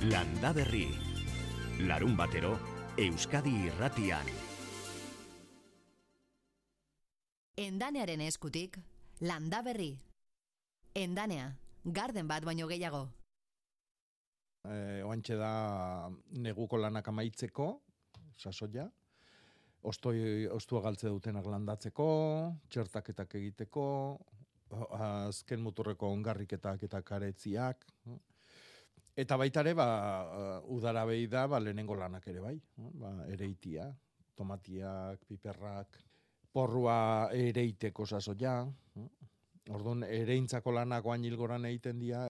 Landa Berri. Larun batero, Euskadi irratian. Endanearen eskutik, Landa Berri. Endanea, garden bat baino gehiago. E, oantxe da neguko lanak amaitzeko, sasoia, ostoi, ostua galtze dutenak landatzeko, txertaketak egiteko, azken muturreko ongarriketak eta karetziak, Eta baita ere, ba, udara behi da, ba, lehenengo lanak ere bai. Ba, ereitia, tomatiak, piperrak, porrua ereiteko sasoia. Orduan, ereintzako lanak oain hilgoran egiten dira,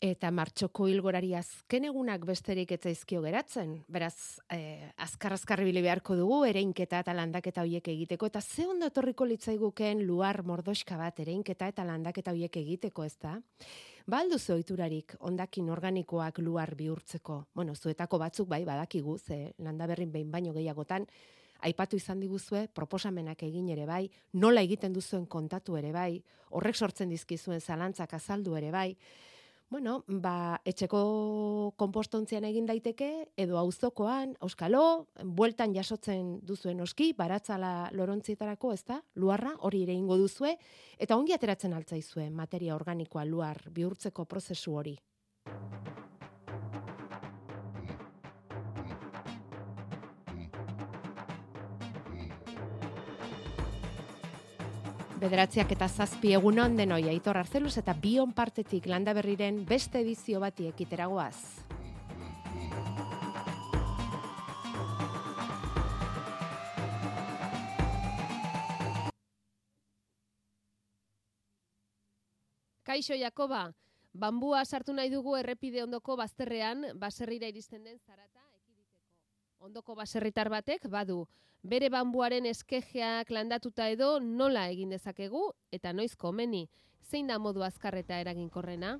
eta martxoko hilgorari azken egunak besterik etzaizkio geratzen. Beraz, eh, azkar azkar bile beharko dugu ereinketa eta landaketa hoiek egiteko eta ze ondo etorriko litzaigukeen luar mordoska bat ereinketa eta landaketa hoiek egiteko, ezta? Baldu ba, zoiturarik ondakin organikoak luar bihurtzeko. Bueno, zuetako batzuk bai badakigu ze landaberrin behin baino gehiagotan aipatu izan diguzue proposamenak egin ere bai, nola egiten duzuen kontatu ere bai, horrek sortzen dizkizuen zalantzak azaldu ere bai bueno, ba, etxeko konpostontzian egin daiteke, edo auzokoan, auskalo, bueltan jasotzen duzuen oski, baratzala lorontzitarako, ez da, luarra, hori ere ingo duzue, eta ongi ateratzen altzaizue materia organikoa luar bihurtzeko prozesu hori. Bederatziak eta zazpi egun onden oi, aitor arzeluz eta bion partetik landa berriren beste edizio bati ekiteragoaz. Kaixo Jakoba, bambua sartu nahi dugu errepide ondoko bazterrean, baserrira iristen den zarata. Ondoko baserritar batek badu, bere bambuaren eskejeak landatuta edo nola egin dezakegu eta noiz komeni, zein da modu azkarreta eraginkorrena?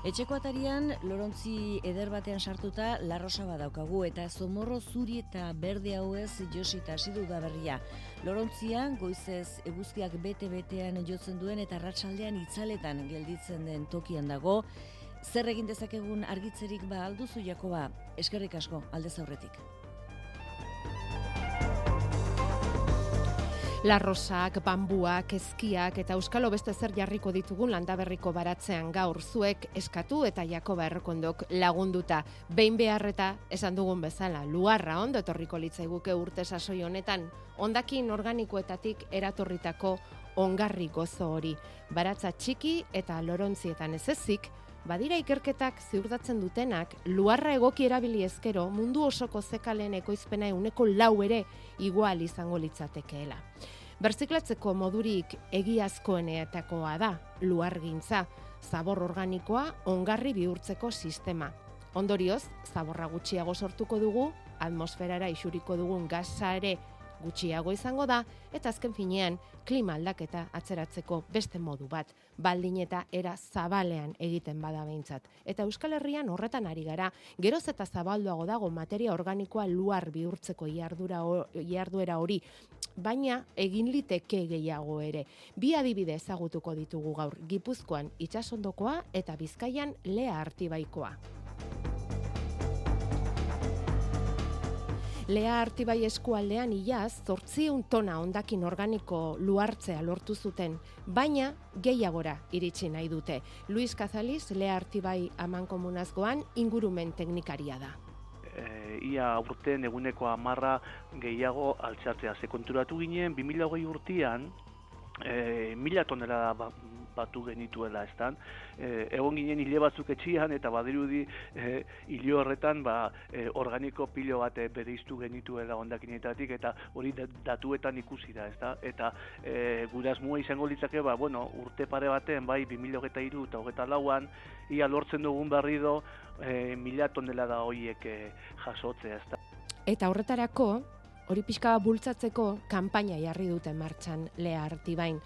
Etxeko atarian, lorontzi eder batean sartuta, larrosa badaukagu eta zomorro zuri eta berde hauez josita hasi da berria. Lorontzia, goizez eguzkiak bete-betean jotzen duen eta ratsaldean itzaletan gelditzen den tokian dago, zer egin dezakegun argitzerik ba alduzu jakoa, eskerrik asko, aldez aurretik. Larrosak, bambuak, eskiak eta euskalo beste zer jarriko ditugun landaberriko baratzean gaur zuek eskatu eta Jakoba errokondok lagunduta. Behin beharreta esan dugun bezala, luarra ondo etorriko litzaiguke urte sasoi honetan, ondakin organikoetatik eratorritako ongarri gozo hori. Baratza txiki eta lorontzietan ez ezik, badira ikerketak ziurdatzen dutenak, luarra egoki erabili ezkero mundu osoko zekalen ekoizpena euneko lau ere igual izango litzatekeela. Berziklatzeko modurik egiazkoenetakoa da, luargintza, zabor organikoa ongarri bihurtzeko sistema. Ondorioz, zaborra gutxiago sortuko dugu, atmosferara isuriko dugun gaza ere gutxiago izango da eta azken finean klima aldaketa atzeratzeko beste modu bat baldin eta era zabalean egiten bada behintzat. Eta Euskal Herrian horretan ari gara, geroz eta zabalduago dago materia organikoa luar bihurtzeko iardura iarduera hori, baina egin liteke gehiago ere. Bi adibide ezagutuko ditugu gaur, Gipuzkoan itsasondokoa eta Bizkaian lea artibaikoa. Lea Artibai eskualdean iaz, zortziun tona ondakin organiko luartzea lortu zuten, baina gehiagora iritsi nahi dute. Luis Kazaliz, Lea Artibai aman komunazgoan ingurumen teknikaria da. E, ia urten eguneko amarra gehiago altzatzea. Ze konturatu ginen, 2008 urtean, e, mila tonela ba, batu genituela, ez e, egon ginen hile batzuk etxian, eta badirudi e, hile horretan ba, e, organiko pilo bat e, bereiztu genituela ondakinetatik, eta hori datuetan ikusi da, ez Eta e, gure asmua izango litzake, ba, bueno, urte pare baten, bai, 2008 iru eta hogeta lauan, ia lortzen dugun berri do, e, mila tonela da horiek e, jasotzea, ez Eta horretarako, hori pixka bultzatzeko kanpaina jarri dute martxan lea artibain.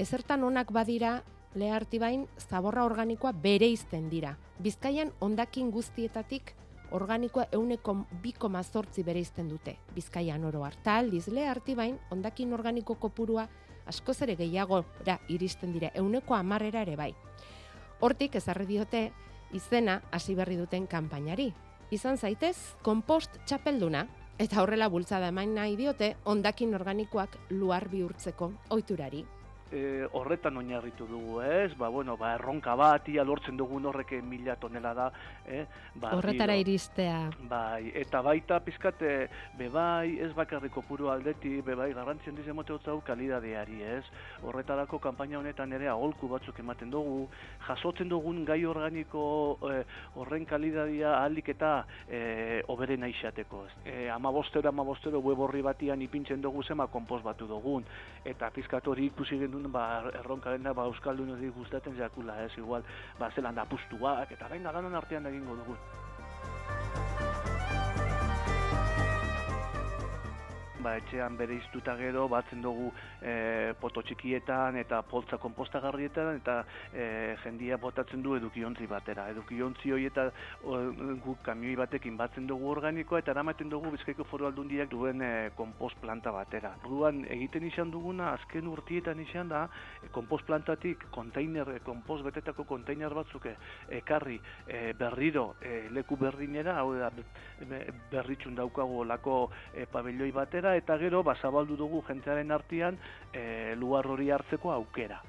Ezertan onak badira, lea artibain, zaborra organikoa bere izten dira. Bizkaian ondakin guztietatik organikoa euneko biko mazortzi bere izten dute, bizkaian oro harta aldiz le harti bain, ondakin organiko kopurua askoz ere gehiago iristen dire, euneko amarrera ere bai. Hortik ezarri diote izena hasi berri duten kanpainari. Izan zaitez, kompost txapelduna, eta horrela bultzada emain nahi diote ondakin organikoak luar bihurtzeko ohiturari e, horretan oinarritu dugu, ez? Ba, bueno, ba, erronka bat, ia lortzen dugun horrek mila tonela da, eh? Ba, Horretara iristea. Bai, eta baita pizkate, bebai, ez bakarriko puru aldeti, bebai, garrantzien dizen mote hotzau kalidadeari, ez? Horretarako kanpaina honetan ere agolku batzuk ematen dugu, jasotzen dugun gai organiko e, horren kalidadia ahalik eta e, oberen aixateko, ez? E, amabostero, amabostero, web horri batian ipintzen dugu zema kompos batu dugun, eta pizkatori ikusi genuen ba, erronka dena ba, Euskaldun gustatzen jakula, ez, igual, ba, zelan da pustuak, eta baina danan artean egingo dugu. Ba, etxean bere iztuta gero, batzen dugu e, poto txikietan eta poltza kompostagarrietan eta e, jendia botatzen du edukiontzi batera. Edukiontzi hori eta guk kamioi batekin batzen dugu organikoa eta eramaten dugu bizkaiko foru aldundiak duen e, kompost planta batera. Orduan egiten izan duguna, azken urtietan izan da, e, kompost plantatik kontainer, e, kompost betetako kontainer batzuk ekarri e, berriro e, leku berdinera, hau da berritxun daukagu olako e, pabelloi batera, eta gero basabaldu dugu jentearen artean e, luar hori hartzeko aukera.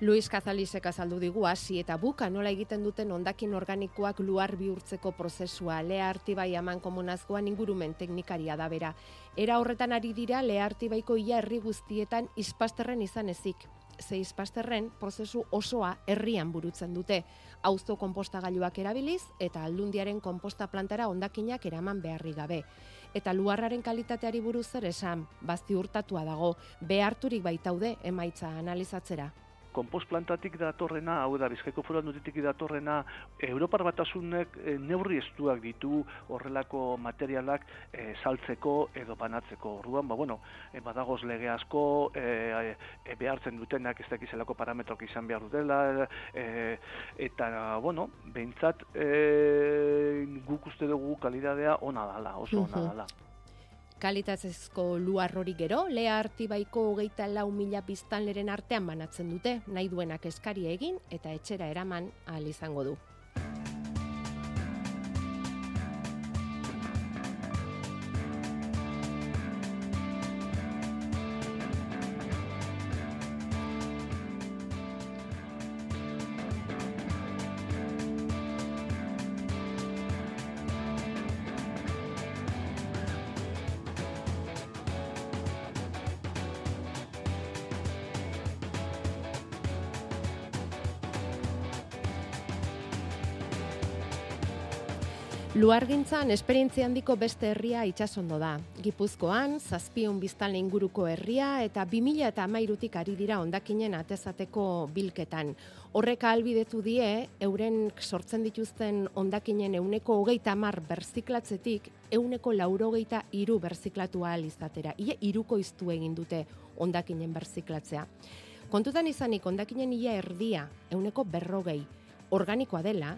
Luis Kazalisek azaldu digu hasi eta buka nola egiten duten ondakin organikoak luar bihurtzeko prozesua. Lea Artibai aman komunazkoan ingurumen teknikaria da bera. Era horretan ari dira Lea Artibaiko ia herri guztietan ispasterren izan ezik. Ze ispasterren prozesu osoa herrian burutzen dute. Auzo konpostagailuak erabiliz eta aldundiaren konposta plantara ondakinak eraman beharri gabe eta luarraren kalitateari buruz zer esan, bazti urtatua dago, beharturik baitaude emaitza analizatzera. Kompost plantatik datorrena, hau da, bizkaiko foran dutitik datorrena, Europar batasunek e, neurri estuak ditu horrelako materialak e, saltzeko edo banatzeko. Orduan, ba, bueno, e, badagoz lege asko, e, e, behartzen dutenak ez dakizelako parametrok izan behar dutela, e, eta, bueno, behintzat, e, guk uste dugu kalidadea ona dala, oso ona dala. Kalitatezko luar hori gero, lea artibaiko hogeita lau mila biztanleren artean banatzen dute, nahi duenak eskari egin eta etxera eraman ahal izango du. Luargintzan esperientzia handiko beste herria itsasondo da. Gipuzkoan, zazpion biztan inguruko herria eta 2000 eta amairutik ari dira ondakinen atezateko bilketan. Horreka albidetu die, euren sortzen dituzten ondakinen euneko hogeita mar berziklatzetik, euneko laurogeita iru berziklatu ahal izatera. Ia iruko iztu egin dute ondakinen berziklatzea. Kontutan izanik ondakinen ia erdia, euneko berrogei, organikoa dela,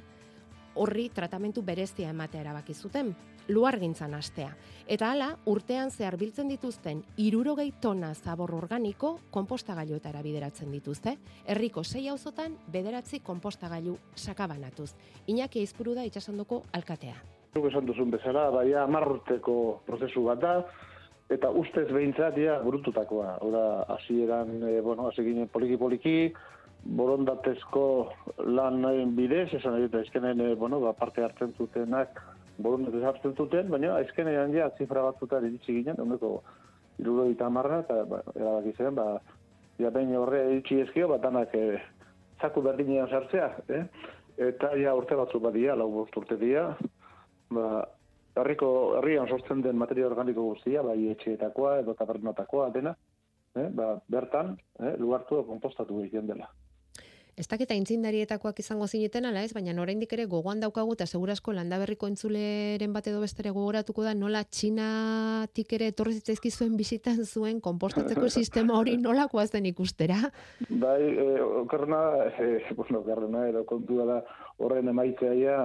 horri tratamentu berezia ematea erabaki zuten, luargintzan astea. Eta hala, urtean zehar biltzen dituzten irurogei tona zabor organiko konpostagailuetara bideratzen dituzte. Herriko sei auzotan bederatzi konpostagailu sakabanatuz. Iñaki Aizpuru da itsasondoko alkatea. Zuk esan duzun bezala, baia marrurteko prozesu bat da, eta ustez behintzat, ja, burututakoa. Hora, hasieran, e, bueno, hasi ginen poliki-poliki, borondatezko lan bidez, esan eta ezkenen, e, bueno, ba, parte hartzen zutenak borondatez hartzen zuten, baina ezkenean ja, zifra batzuta iritsi ginen, ondoko iruro eta marra, eta ba, erabaki zen, ba, ja behin horre iritsi ezkio, bat danak e, zaku berdinean sartzea, eh? eta ja urte batzuk badia, lau bost urte dia, ba, herriko herrian sortzen den materia organiko guztia, bai etxeetakoa edo tabernotakoa dena, eh? ba, bertan, eh? lugartu kompostatu egiten dela. Ez dakita intzindarietakoak izango zineten ala ez, baina oraindik ere gogoan daukagu eta segurasko landaberriko entzuleren bat edo bestere gogoratuko da nola txinatik ere etorri zitzaizkizuen bizitan zuen konpostatzeko sistema hori nolakoa zen ikustera. Bai, eh, okarna, eh, bueno, okarna, edo kontua da, horren emaitzaia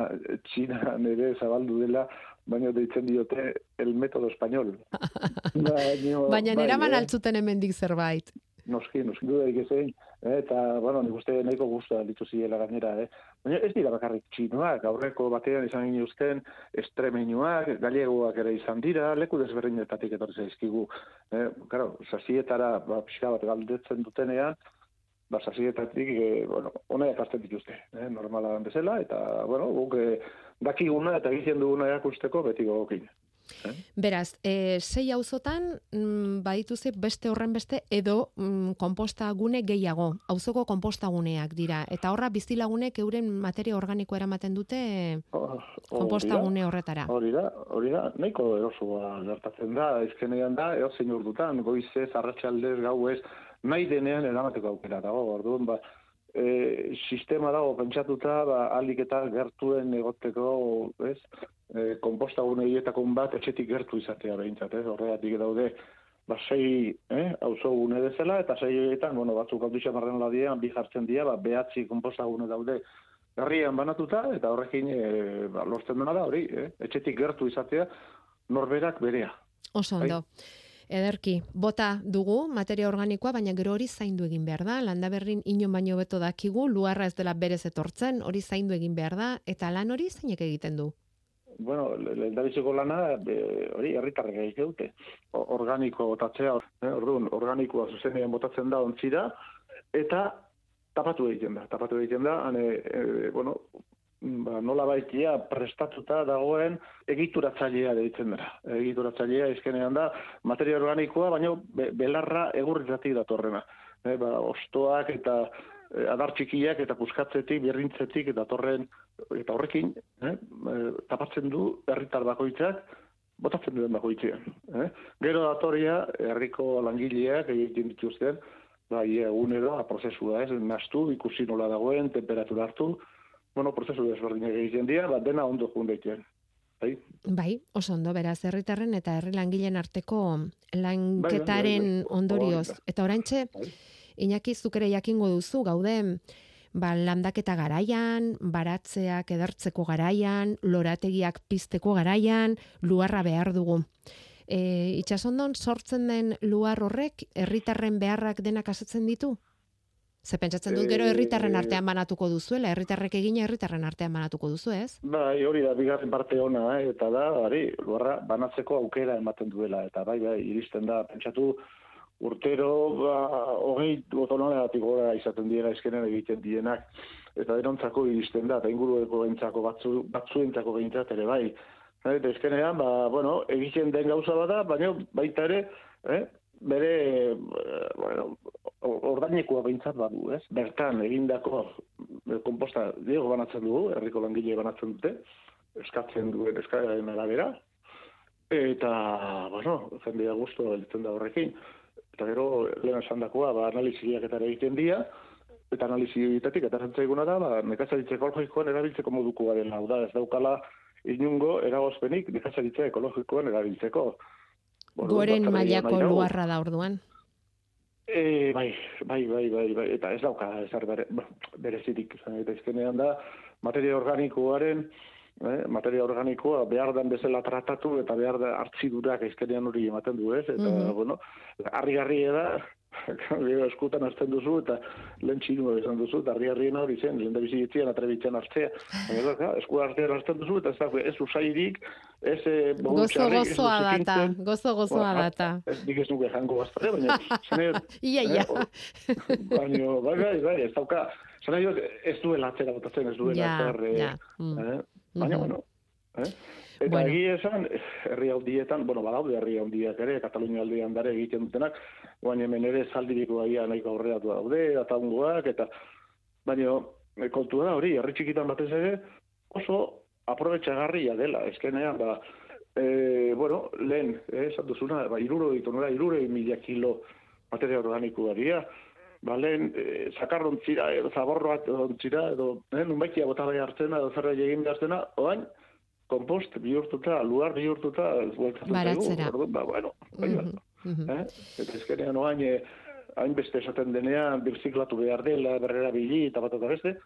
Txina nire zabaldu dela, baina deitzen diote el método español. Baina bai, neraman eh? altzuten hemendik zerbait. noski, noski dudarik ezein, eta, bueno, nik uste nahiko guztua ditu ziela gainera, eh. Baina ez dira bakarrik txinoak, aurreko batean izan ginuzten estremeñuak, gallegoak ere izan dira, leku desberdinetatik etorri zaizkigu. Eh, claro, sasietara, ba, pixka bat galdetzen dutenean, ba, sasietatik, eh, bueno, ona ekartzen dituzte, eh, normala bezala, eta, bueno, guk eh, dakiguna eta egiten duguna erakusteko beti gogokin. Beraz, e, sei auzotan mm, badituze beste horren beste edo mm, konposta gune gehiago, auzoko konposta guneak dira. Eta horra bizilagunek euren materia organikoa eramaten dute Oh, konposta hori da. gune horretara. Hori da, hori da, nahiko erosua gertatzen da, ezkenean da, eozein urdutan, goizez, arratsaldez, gauez, nahi denean eramateko aukera dago, orduan, ba, e, sistema dago pentsatuta, ba, alik eta gertuen egoteko, ez, e, konpostagune hietako bat etxetik gertu izatea behintzat, ez, horregatik daude, ba, sei, eh, auzo gune bezala, eta sei horietan, bueno, batzuk autitxa marren ladian, bi jartzen dira, ba, behatzi konpostagune daude, herrian banatuta, eta horrekin e, ba, lortzen dena da, hori, eh? etxetik gertu izatea, norberak berea. Oso ondo. Ederki, bota dugu materia organikoa, baina gero hori zaindu egin behar da. Landaberrin inon baino beto dakigu, luarra ez dela berez etortzen, hori zaindu egin behar da, eta lan hori zeinek egiten du. Bueno, lehendabiziko lana, be, hori, herritarrek egite dute. Organiko botatzea, eh? orduan, organikoa zuzenean botatzen da ontzira, eta tapatu egiten da. Tapatu egiten da, hane, e, bueno, ba, nola baitia prestatuta dagoen egituratzailea deitzen dira. Egituratzailea izkenean da materia organikoa, baina be, belarra egurritatik datorrena. E, ba, ostoak eta e, adar txikiak eta puskatzetik, birrintzetik eta torren eta horrekin eh, e, tapatzen du herritar bakoitzak botatzen duen bakoitzean. Eh? Gero datoria herriko langileak egiten dituzten ba, ia egunero prozesua, ez, nastu, ikusi nola dagoen, temperatura hartu, bueno, prozesu desberdinak egiten dira, ba, dena ondo jun daiteen. Bai? Bai, oso ondo, beraz, herritarren eta herri langileen arteko lanketaren bai, bai. ondorioz. Hori da. Eta oraintxe, Bai. Iñaki zuk ere jakingo duzu, gaude, ba, landaketa garaian, baratzeak edertzeko garaian, lorategiak pizteko garaian, luarra behar dugu. E, itxasondon sortzen den luar horrek herritarren beharrak denak asetzen ditu? Ze pentsatzen dut gero Eh, herritarren artean banatuko duzuela, herritarrek egina herritarren artean banatuko duzu, ez? Bai, hori da, bigarren parte ona, eh? eta da, hori, luarra banatzeko aukera ematen duela, eta bai, bai, iristen da, pentsatu, urtero, ba, hogei botonalegatik gora izaten dira eskenean egiten dienak, eta denontzako iristen da, eta ingurueko entzako batzu, batzuentzako behintzat ere bai. Eh, Eta eskenean, ba, bueno, egiten den gauza bada, baina baita ere, eh, bere, bueno, ordainekoa behintzat badu, ez? Bertan egindako eh, komposta diego banatzen dugu, herriko langile banatzen dute, eskatzen duen eskaren arabera, eta, bueno, jendea gusto elitzen da horrekin. Eta gero, lehen esan dakoa, ba, analiziak eta egiten dira, eta analizi egitetik, eta zentzaiguna da, ba, nekazaritza ekologikoan erabiltzeko moduko dela, hau da, ez daukala inungo eragozpenik nekazaritza ekologikoan erabiltzeko. Goren mailako luarra da orduan. E, bai, bai, bai, bai, bai, eta ez dauka ezer bere, ba, berezirik, eta izkenean da, materia organikoaren, eh, materia organikoa behar den bezala tratatu eta behar da hartzidurak izkenean hori ematen du, ez? Eta, Mhm. bueno, harri-garri da, gero eskutan hartzen duzu, eta lehen txinua izan duzu, eta harri-garriena hori zen, lehen da bizitzean atrebitzen hartzea. Baina, esku artean hartzen duzu, eta ez da, ez usairik, ez eh, Gozo gozoa data, gozo gozoa data. Ez nik ez nuke jango baztare, baina, Ia, ia. Eh, Baina, bai, bai, bai, ez dauka, zara ez duela atzera botatzen, ez duela Ja, zer, eh, ja. mm. eh? Baina, Mhm. bueno, eh? Eta Bueno. egia esan, herri handietan, bueno, badaude herri handiak ere, Katalunia aldean dare egiten dutenak, baina hemen ere zaldiriko aia nahiko aurreratu daude, ataungoak, eta, baina, eh, kontua da hori, herri txikitan batez ere, oso aprobetxagarria dela, eskenean, ba, e, bueno, lehen, eh, esan duzuna, ba, iruro ditu, nora, iruro mila kilo materia organikoa dira, ba, lehen, e, zakarrontzira, edo zaborroak ontzira, edo, eh, nunbaitia bota bai hartzena, edo zerbait egin behartzena, oain, kompost bihurtuta, luar bihurtuta, bueltatzen Baratzera. orduan, ba, bueno, bai, Mhm, mhm. eh? eta ezkenean oain, eh, hainbeste esaten denean, birziklatu behar dela, berrera bili, eta bat eta beste,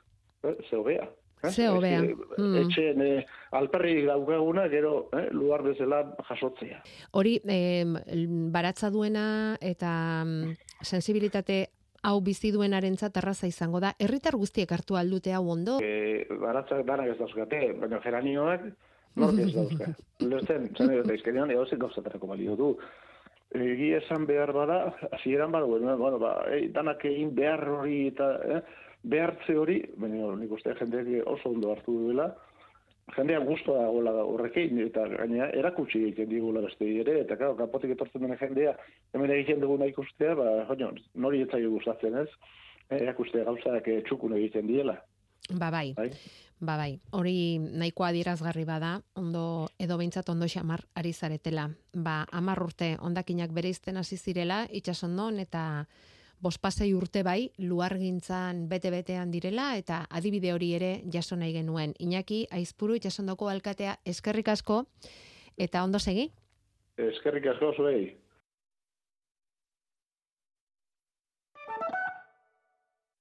eh, ze hobea. Eh? Ze hobea. Eh, Mm. Etxeen eh, alperrik daukaguna, gero eh, lugar bezala jasotzea. Hori, em, baratza duena eta mm, sensibilitate hau bizi duenarentzat erraza izango da. Herritar guztiek hartu aldute hau ondo. E, baratzak danak ez dauzkate, baina geranioak nork ez dauzka. Lertzen, zan edo izkenian, egozik gauzatarako balio du. Egi esan behar bada, hasieran bada, bueno, bueno, ba, ei, danak egin behar hori eta eh, behartze hori, baina nik uste jendeak oso ondo hartu duela, jendea guztua dagoela da horrekin, eta gaina erakutsi egiten digula beste ere, eta claro, kapotik etortzen dena jendea, hemen egiten duguna ikustea, ba, joño, nori etzaio gustatzen ez, erakustea gauzak eh, txukun egiten diela. Ba bai, Bai. ba bai. Hori nahiko adierazgarri bada, ondo edo behintzat ondo xamar ari zaretela. Ba, amar urte ondakinak bere izten hasi zirela, itxasondon eta bospasei urte bai, luargintzan bete-betean direla, eta adibide hori ere jaso nahi genuen. Iñaki, aizpuru itxasondoko alkatea eskerrik asko, eta ondo segi? Eskerrik asko zuei.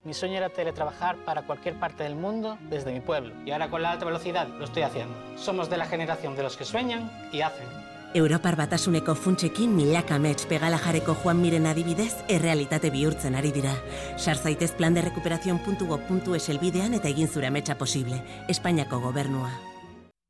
Mi sueño era teletrabajar para cualquier parte del mundo desde mi pueblo. Y ahora con la alta velocidad lo estoy haciendo. Somos de la generación de los que sueñan y hacen. Europar batasuneko funtsekin milaka amets pegala jareko Juan Miren adibidez, errealitate bihurtzen ari dira. Sar zaitez plan de recuperación.go.es elbidean eta egin zure ametsa posible. Espainiako gobernua.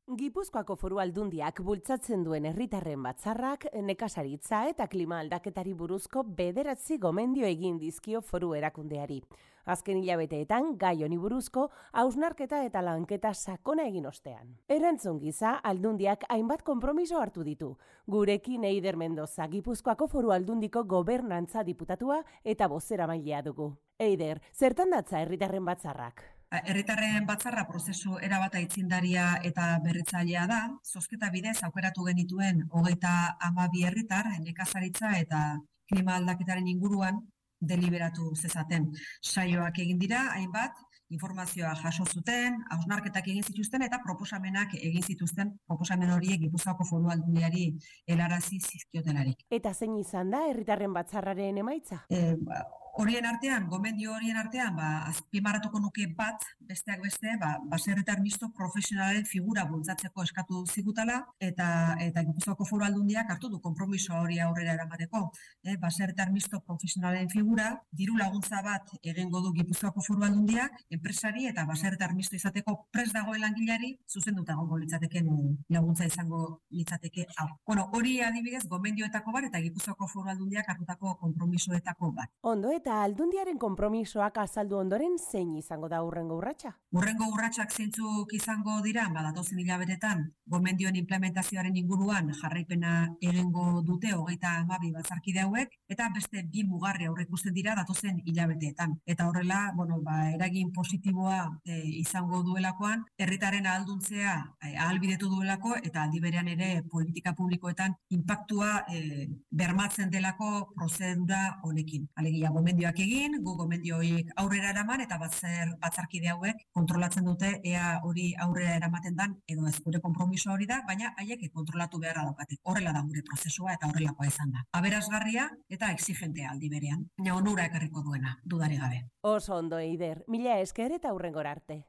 Gipuzkoako foru aldundiak bultzatzen duen herritarren batzarrak nekasaritza eta klima aldaketari buruzko bederatzi gomendio egin dizkio foru erakundeari. Azken hilabeteetan gai honi buruzko hausnarketa eta lanketa sakona egin ostean. Erantzun giza aldundiak hainbat konpromiso hartu ditu. Gurekin Eider Mendoza Gipuzkoako foru aldundiko gobernantza diputatua eta bozera mailea dugu. Eider, zertan datza herritarren batzarrak? Herritarren batzarra prozesu erabat aitzindaria eta berritzailea da, zozketa bidez aukeratu genituen hogeita amabi herritar, nekazaritza eta klima aldaketaren inguruan deliberatu zezaten. Saioak egin dira, hainbat, informazioa jaso zuten, hausnarketak egin zituzten eta proposamenak egin zituzten proposamen horiek Gipuzkoako Foru Aldundiari helarazi zizkiotelarik. Eta zein izan da herritarren batzarraren emaitza? E, ba, horien artean, gomendio horien artean, ba, azpimarratuko nuke bat, besteak beste, ba, baserritar misto profesionalen figura bultzatzeko eskatu zigutala, eta eta Gipuzkoako Foru Aldundiak hartu du konpromiso hori aurrera eramateko. E, baserritar misto profesionalen figura, diru laguntza bat egingo du Gipuzkoako Foru Aldundiak, enpresari eta baserritar misto izateko pres dagoen langilari zuzenduta egongo litzateken laguntza izango litzateke hau. Bueno, hori adibidez gomendioetako bat eta Gipuzkoako Foru Aldundiak hartutako konpromisoetako bat. Ondo eta aldundiaren konpromisoak azaldu ondoren zein izango da urrengo urratsa? Urrengo urratsak zeintzuk izango dira, ba datozen hilabetetan gomendioen implementazioaren inguruan jarraipena egingo dute hogeita hamabi batzarkide hauek eta beste bi mugarri aurreikusten dira datozen hilabeteetan. Eta horrela, bueno, ba, eragin positiboa e, izango duelakoan, herritaren ahalduntzea e, ahalbidetu duelako eta aldi berean ere politika publikoetan inpaktua e, bermatzen delako prozedura honekin. Alegia, gomendioak egin, gu gomendio horiek aurrera eraman eta batzer, batzarkide hauek kontrolatzen dute ea hori aurrera eramaten dan edo ez gure konpromiso hori da, baina haiek kontrolatu beharra daukate. Horrela da gure prozesua eta horrelakoa izan da. Aberasgarria eta exigentea aldi berean. Baina onura ekarriko duena, dudari gabe. Oso ondo eider, mila esker eta hurrengora arte.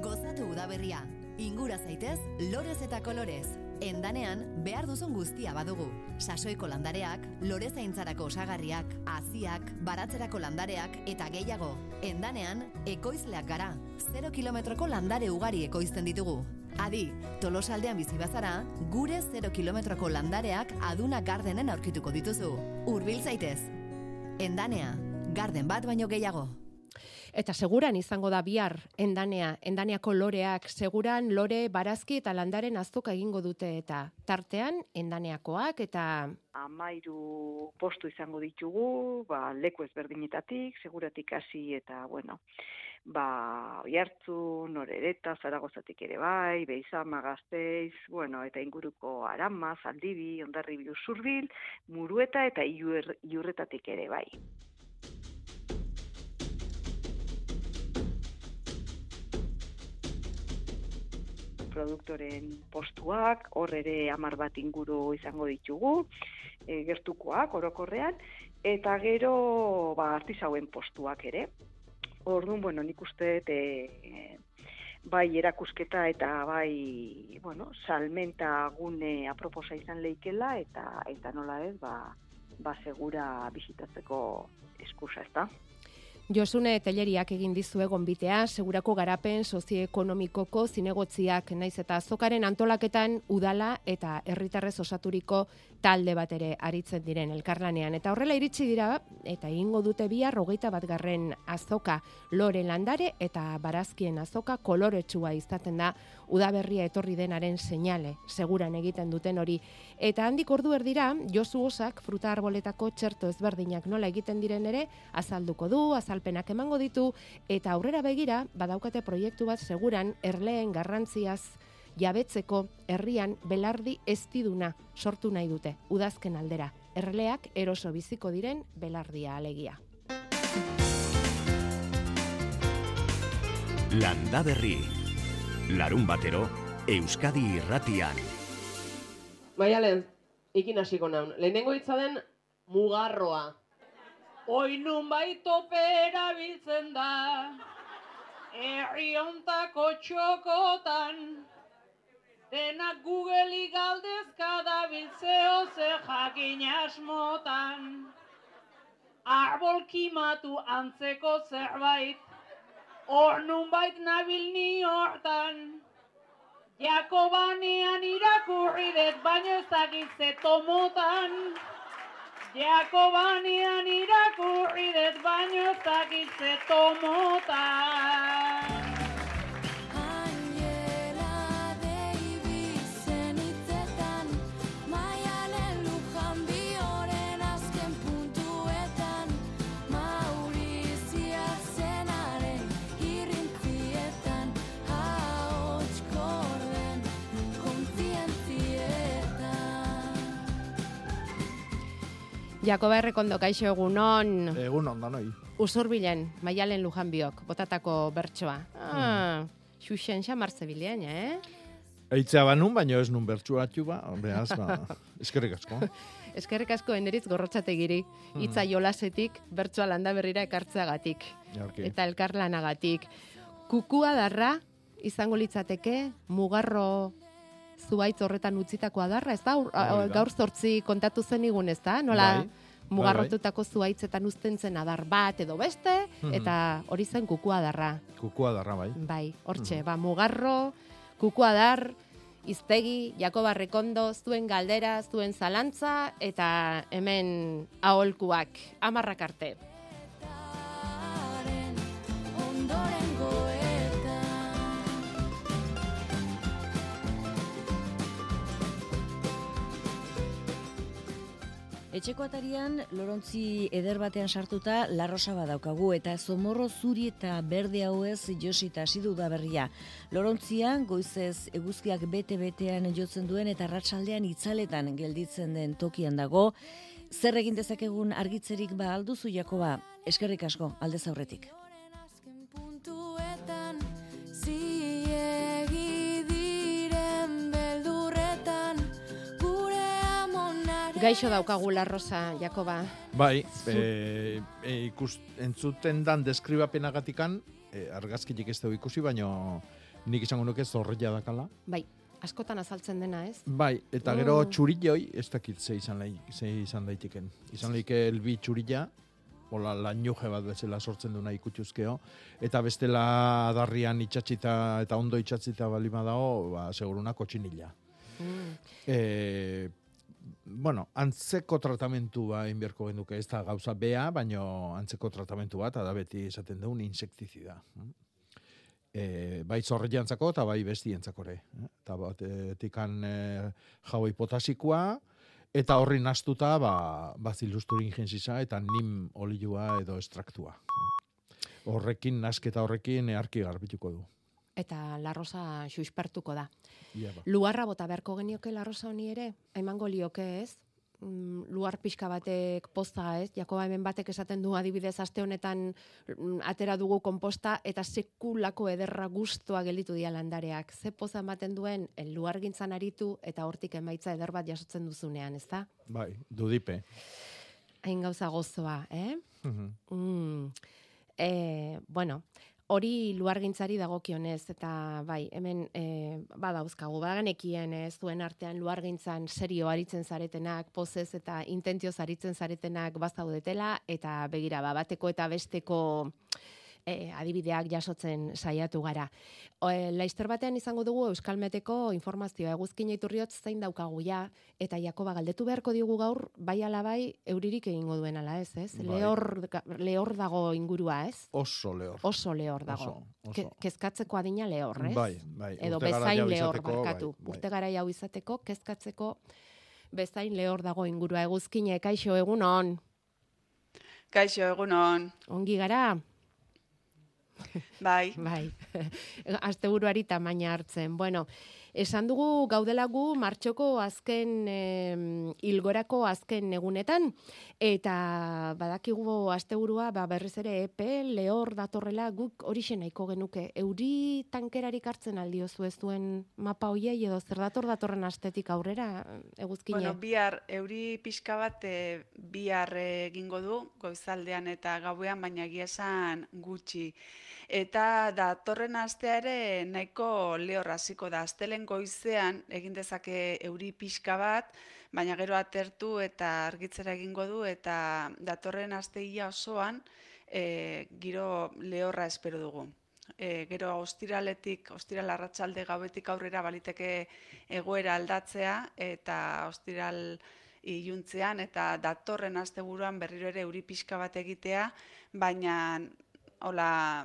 Gozatu udaberria, ingura zaitez, lorez eta kolorez. Endanean, behar duzun guztia badugu. Sasoiko landareak, lore zaintzarako osagarriak, aziak, baratzerako landareak eta gehiago. Endanean, ekoizleak gara. 0 kilometroko landare ugari ekoizten ditugu. Adi, tolosaldean bizi bazara, gure 0 kilometroko landareak aduna gardenen aurkituko dituzu. Urbil zaitez. Endanea, garden bat baino gehiago. Eta seguran izango da bihar endanea, endaneako loreak, seguran lore, barazki eta landaren azoka egingo dute eta tartean endaneakoak eta... Amairu postu izango ditugu, ba, leku ezberdinetatik, seguratik hasi eta, bueno, ba, oiartzu, norereta, zaragozatik ere bai, beizama, gazteiz, bueno, eta inguruko arama, zaldibi, ondarri zurbil, murueta eta iur, iurretatik ere bai. Produktoren postuak, hor ere hamar bat inguru izango ditugu, e, gertukoak orokorrean, eta gero ba, artisauen postuak ere. Orduan, bueno, nik uste e, bai erakusketa eta bai, bueno, salmenta gune aproposa izan leikela eta eta nola ez, ba, ba segura bisitatzeko eskusa, ezta? Josune Telleriak egin dizu egon bitea, segurako garapen sozioekonomikoko zinegotziak naiz eta azokaren antolaketan udala eta herritarrez osaturiko talde bat ere aritzen diren elkarlanean. Eta horrela iritsi dira, eta egingo dute bihar rogeita bat garren azoka lore landare eta barazkien azoka koloretsua izaten da udaberria etorri denaren seinale, seguran egiten duten hori. Eta handik ordu erdira, Josu Osak fruta arboletako txerto ezberdinak nola egiten diren ere, azalduko du, azalpenak emango ditu, eta aurrera begira, badaukate proiektu bat seguran erleen garrantziaz jabetzeko herrian belardi eztiduna sortu nahi dute, udazken aldera. Erleak eroso biziko diren belardia alegia. Landa berri. Larun batero, Euskadi irratian. Maialen, ikin hasiko naun. Lehenengo hitza den mugarroa. Oi nun baitope erabiltzen da, herri ontako txokotan, denak Google galdezka da biltzeo ze jakin asmotan. Arbol kimatu antzeko zerbait, hor nun bait nabil ni hortan. Jakobanean irakurri dut baino ez dakitze tomotan. Jakobanean irakurri dut baino ez dakitze tomotan. Jakoba Errekondo, kaixo egunon. Egun onda noi. Usurbilen, Maialen Lujanbiok, botatako bertsoa. Ah, xuxen xamar zebilean, eh? Eitzea banun, baino ez nun bertsu atxu ba, beraz, ba, eskerrik asko. Eskerrik asko enderitz gorrotxategiri, hitza jolasetik, bertsoa landa berrira ekartzeagatik. Jarki. Eta elkarlanagatik. Kukua darra, izango litzateke, mugarro zuaitz horretan utzitako adarra, ez da? Gaur zortzi kontatu zen igun, ez da? Nola Bai, mugarrotutako zuaitzetan uzten zen adar bat edo beste, Mhm. eta hori zen kukua darra. Kukua darra bai. Bai, hortxe, Mhm. ba, mugarro, kukua dar, iztegi, Jakoba Rekondo, zuen galdera, zuen zalantza, eta hemen aholkuak, amarrak arte. Etxeko atarian, lorontzi eder batean sartuta, larrosa badaukagu, eta zomorro zuri eta berde hauez josita hasi du da berria. Lorontzian, goizez eguzkiak bete-betean jotzen duen eta ratsaldean itzaletan gelditzen den tokian dago, zer egin dezakegun argitzerik ba alduzu Jakoba, eskerrik asko, aldez aurretik. Gaixo daukagu larrosa, Jakoba. Bai, e, e, ikus, entzuten dan deskribapenagatikan, e, argazkitik ez dugu ikusi, baino nik izango nuke zorreia dakala. Bai, askotan azaltzen dena, ez? Bai, eta gero Mm. txurilloi, ez dakit ze izan, lai, ze izan daiteken. Izan laike elbi txurilla, hola lainuje bat bezala sortzen duna ikutuzkeo, eta bestela adarrian itxatxita eta ondo itxatzita bali badago, ba, seguruna kotxinilla. Mm. E, bueno, antzeko tratamentu ba inberko genuke, ez da gauza bea, baino antzeko tratamentu bat, da beti esaten dugun insektizida. E, bai zorreiantzako eta bai bestientzako ere. eh? Eta batetik e, jauei potasikoa, eta horri nastuta ba, bazilusturin jensisa eta nim olioa edo estraktua. Horrekin, nasketa horrekin earki garbituko du. Eta larrosa xuspertuko da. Ia ba. Luarra bota beharko genioke larrosa honi ere? Emango lioke ez? Mm, luar pixka batek poza ez? Jakoba hemen batek esaten du adibidez aste honetan mm, atera dugu konposta eta sekulako ederra gustoa gelditu dira landareak. Ze poza ematen duen el luar gintzan aritu eta hortik emaitza eder bat jasotzen duzunean, ez da? Bai, dudipe. Hain gauza gozoa, eh? Mhm. Mm. E, bueno, hori luargintzari dagokionez eta bai, hemen e, badauzkagu, badanekien e, zuen artean luargintzan serio aritzen zaretenak, pozez eta intentioz aritzen zaretenak bazaudetela eta begira, ba, bateko eta besteko e, adibideak jasotzen saiatu gara. O, e, laizter batean izango dugu Euskalmeteko informazioa eguzkin iturriot zein daukagu ja, eta Jakoba galdetu beharko digu gaur, bai ala bai, euririk egingo duen ala ez, ez? Bai. Lehor, lehor dago ingurua, ez? Oso lehor. Oso lehor dago. Oso, oso. Ke- kezkatzeko adina lehor, ez? Bai, bai. Edo Urte bezain hau lehor izateko, barkatu. bai, bai. Urte gara hau izateko, kezkatzeko bezain lehor dago ingurua eguzkine, kaixo egunon. Kaixo, egunon. Ongi gara? Bai. Bai. Asteburuari tamaina hartzen. Bueno, esan dugu gaudela gu martxoko azken em, ilgorako azken egunetan eta badakigu asteburua ba berriz ere epe lehor datorrela guk horixe nahiko genuke. Euri tankerarik hartzen aldiozu ez duen mapa hoiei edo zer dator datorren astetik aurrera eguzkine. Bueno, bihar euri pixka bat e, bihar egingo du, goizaldean eta gauean, baina egia gutxi. Eta datorren astea ere nahiko lehor hasiko da. Astelen goizean egin dezake euri pixka bat, baina gero atertu eta argitzera egingo du eta datorren asteia osoan e, giro lehorra espero dugu. E, gero ostiraletik, ostiral arratsalde gauetik aurrera baliteke egoera aldatzea eta ostiral iluntzean eta datorren asteburuan berriro ere euri pixka bat egitea, baina hola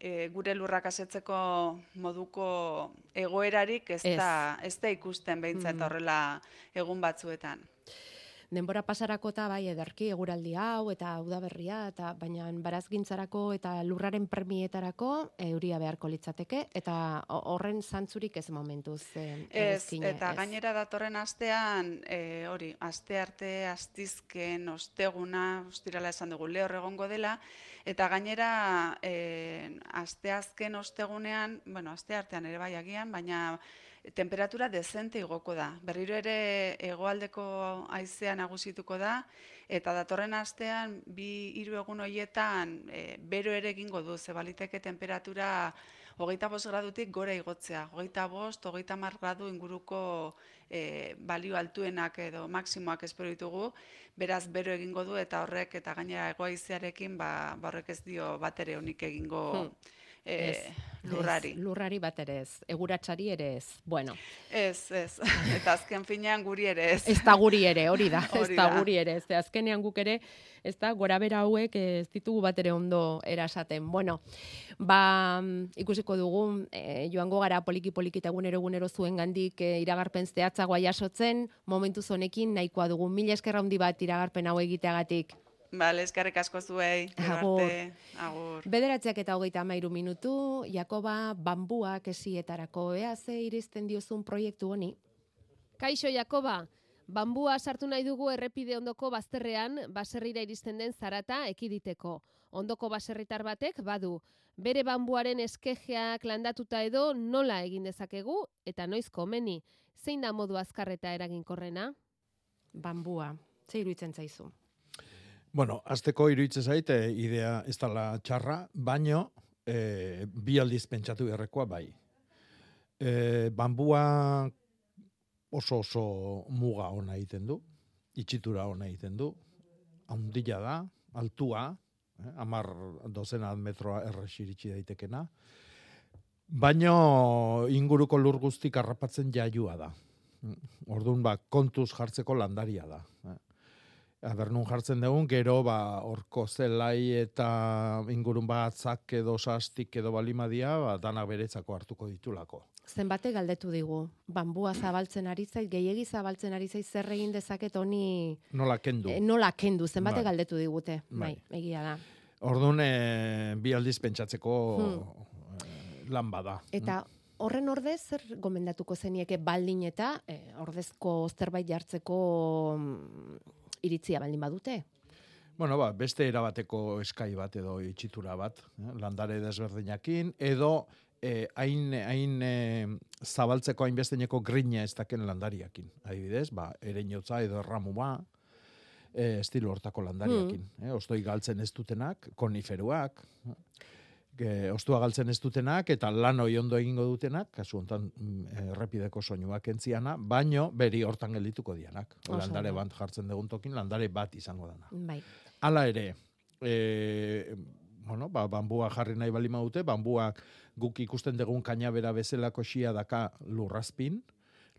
e, gure lurrak asetzeko moduko egoerarik ez Ez. da, ez da ikusten behintzat Mm. horrela egun batzuetan. denbora pasarako eta bai ederki eguraldi hau eta udaberria eta baina barazgintzarako eta lurraren premietarako euria beharko litzateke eta ho- horren zantzurik ez momentuz eh, Ez, eguzkine, eta ez. gainera datorren astean, e, hori, aste arte, astizken, osteguna, ostirala esan dugu, lehor egongo dela, eta gainera, e, aste azken ostegunean, bueno, aste artean ere bai agian, baina temperatura dezente igoko da. Berriro ere hegoaldeko haizea nagusituko da, eta datorren astean, bi hiru egun hoietan, e, bero ere egingo du, ze baliteke temperatura hogeita bost gradutik gora igotzea. Hogeita bost, hogeita mar gradu inguruko e, balio altuenak edo maksimoak espero ditugu, beraz bero egingo du eta horrek eta gainera egoaizearekin ba, ba horrek ez dio bat ere honik egingo Hmm. e, Ez, lurrari. Ez, lurrari bat ere ez, eguratsari ere ez. Bueno, Ez, ez. Eta azken finean guri ere ez. ez da guri ere, hori da, ez Hori da da. guri ere, ez azkenean guk ere, ez da gora bera hauek ez ditugu bat ere ondo erasaten. Bueno, ba, ikusiko dugu, e, joango gara poliki-poliki eta egunero egunero zuen gandik e, iragarpen zehatzagoa jasotzen, momentu honekin nahikoa dugu. Mila eskerra handi bat iragarpen hau egiteagatik. Bale, eskerrik asko zuei. Agur. Agur. Bederatziak eta hogeita amairu minutu, Jakoba, bambuak esietarako, ea ze iristen diozun proiektu honi? Kaixo Jakoba, bambua sartu nahi dugu errepide ondoko bazterrean baserrira iristen den zarata ekiditeko. Ondoko baserritar batek badu. Bere bambuaren eskejeak landatuta edo nola egin dezakegu eta noiz komeni. Zein da modu azkarreta eraginkorrena? Bambua, ze iruditzen zaizu? Bueno, azteko iruditzen zait, e, idea ez dela txarra, baino e, bi aldiz pentsatu beharrekoa bai. E, bambua oso oso muga ona egiten du, itxitura ona egiten du, handila da, altua, eh, amar dozena metroa errex iritsi daitekena, baino inguruko lur guztik harrapatzen jaiua da. Orduan, ba, kontuz jartzeko landaria da. Eh. Aber nun jartzen dugun, gero ba, orko zelai eta ingurun batzak edo sastik edo balimadia, ba, danak beretzako hartuko ditulako. Zenbate galdetu digu, bambua zabaltzen ari zait, gehiegi zabaltzen ari zait, zer egin dezaket honi Nola kendu. eh, nola kendu, zenbate Bai. galdetu digute, bai, Bai. egia da. Orduan, e, bi aldiz pentsatzeko Hmm. eh, lan bada. Eta horren ordez, zer gomendatuko zenieke baldin eta eh, ordezko zerbait jartzeko mm, iritzia baldin badute? Bueno, ba, beste erabateko eskai bat edo itxitura bat, eh, landare desberdinakin, edo eh, hain, hain eh, zabaltzeko hainbesteneko grina ez daken landariakin. Adibidez, ba, ereinotza edo erramua, eh, estilo hortako landariakin. Eh, ostoi galtzen ez dutenak, koniferuak, Ge, ostua galtzen ez dutenak eta lan hoi ondo egingo dutenak, kasu hontan mm, errepideko soinuak entziana, baino beri hortan geldituko dianak. Oso Landare bat jartzen dugun tokin, landare bat izango dana. Bai. Hala ere, e, bueno, ba, bambua jarri nahi bali dute, bambuak guk ikusten dugun kainabera bezalako xia daka lurrazpin,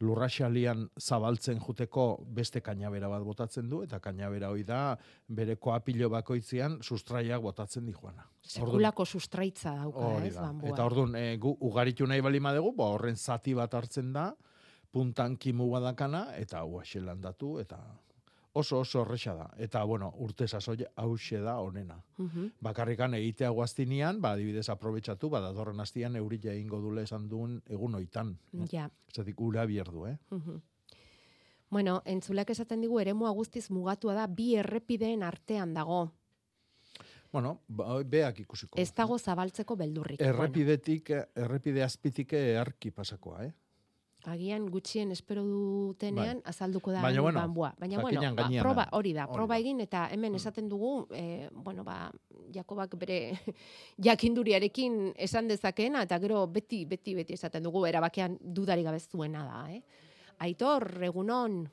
lurraxalian zabaltzen juteko beste kainabera bat botatzen du, eta kainabera hoi da bere koapilo bakoitzean sustraiak botatzen di joana. Sekulako sustraitza dauka, ez, da. bambua. Eta orduan, e, gu ugaritu nahi bali madegu, ba, horren zati bat hartzen da, puntan kimu badakana, eta hau landatu, eta oso oso horresa da. Eta, bueno, urte sasoi hause da onena. Mhm. Bakarrikan egitea guaztinian, ba, adibidez, aprobetsatu, ba, datorren hastian eurila egingo dule esan duen egun oitan. Ja. Zatik, ura bierdu, eh? Mhm. Bueno, entzulak esaten digu eremua guztiz mugatua da bi errepideen artean dago. Bueno, ba, beak ikusiko. Ez dago zabaltzeko beldurrik. Errepidetik, errepide azpitik earki pasakoa, eh? Agian gutxien espero dutenean azalduko da Baina, bueno, bambua. Baina bueno, ba, proba da. hori da, Hori proba egin eta hemen esaten dugu, eh, bueno, ba, Jakobak bere jakinduriarekin esan dezakeena eta gero beti beti beti esaten dugu erabakian dudari gabe zuena da, eh. Aitor, egunon,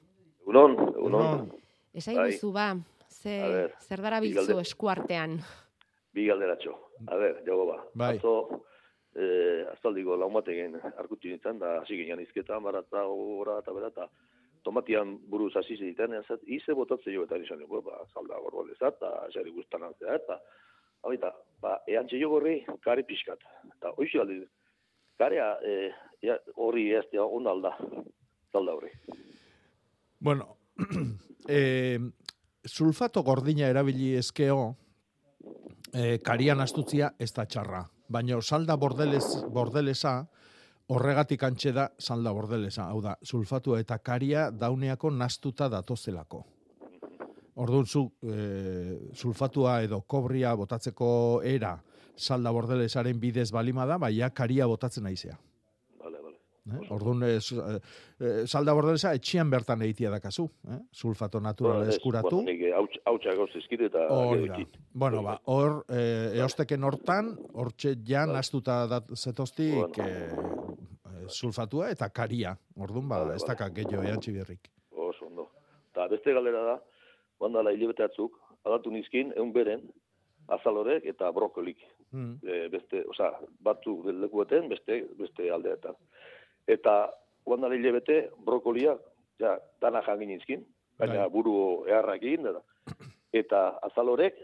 Egunon, egunon. esaiguzu ba, ze, zer darabilzu eskuartean. Bi galderatxo. A ber, jago ba. Bai. Atzo, eh, azaldiko laun batekin arkutu nintzen, da hasi ginen izketan, barata, gora, eta bera, eta tomatian buruz hasi ziten, ezat, ize botatze jo, eta nizan dugu, ba, zalda gorbolezat, eta xari guztan antzea, eta, Habita, ba, eantxe jo gorri, kare pixkat. Eta hoixo aldi, karea eh, horri ez da onda alda, zalda horri. Bueno, eh, sulfato gordina erabili eskeo, eh, karian astutzia ez da txarra. Baina salda bordelez, bordelesa, horregatik antxe da salda bordelesa. Hau da, sulfatua eta karia dauneako nastuta datozelako. Orduan zu, eh, sulfatua edo kobria botatzeko era salda bordelesaren bidez balima da, baina karia botatzen aizea. Vale, vale. Eh? Orduan, eh, salda bordelesa etxian bertan egitea dakazu. Eh? Sulfato natural Bueno, ez, eskuratu. Bueno, nik eh, hauts- hautsak gauz ezkit eta Hori gero da. ikit. Bueno, ba, hor, eh, eosteken hortan, hortxe ja Bai. nastuta dat zetoztik eh, eh, sulfatua eta karia. Orduan, ba, Vale, ez vale. dakak gehiago eantzi berrik. Oso ondo. Eta beste galdera da, bandala hilabete batzuk, aldatu nizkin, egun beren, azalorek eta brokolik. Mm. E, beste, oza, batu lekueten, beste, beste aldeetan. Eta, bandala hilabete, brokolia, ja, dana jangin nizkin, baina Bai. buru eharrakin, eta, eta azalorek,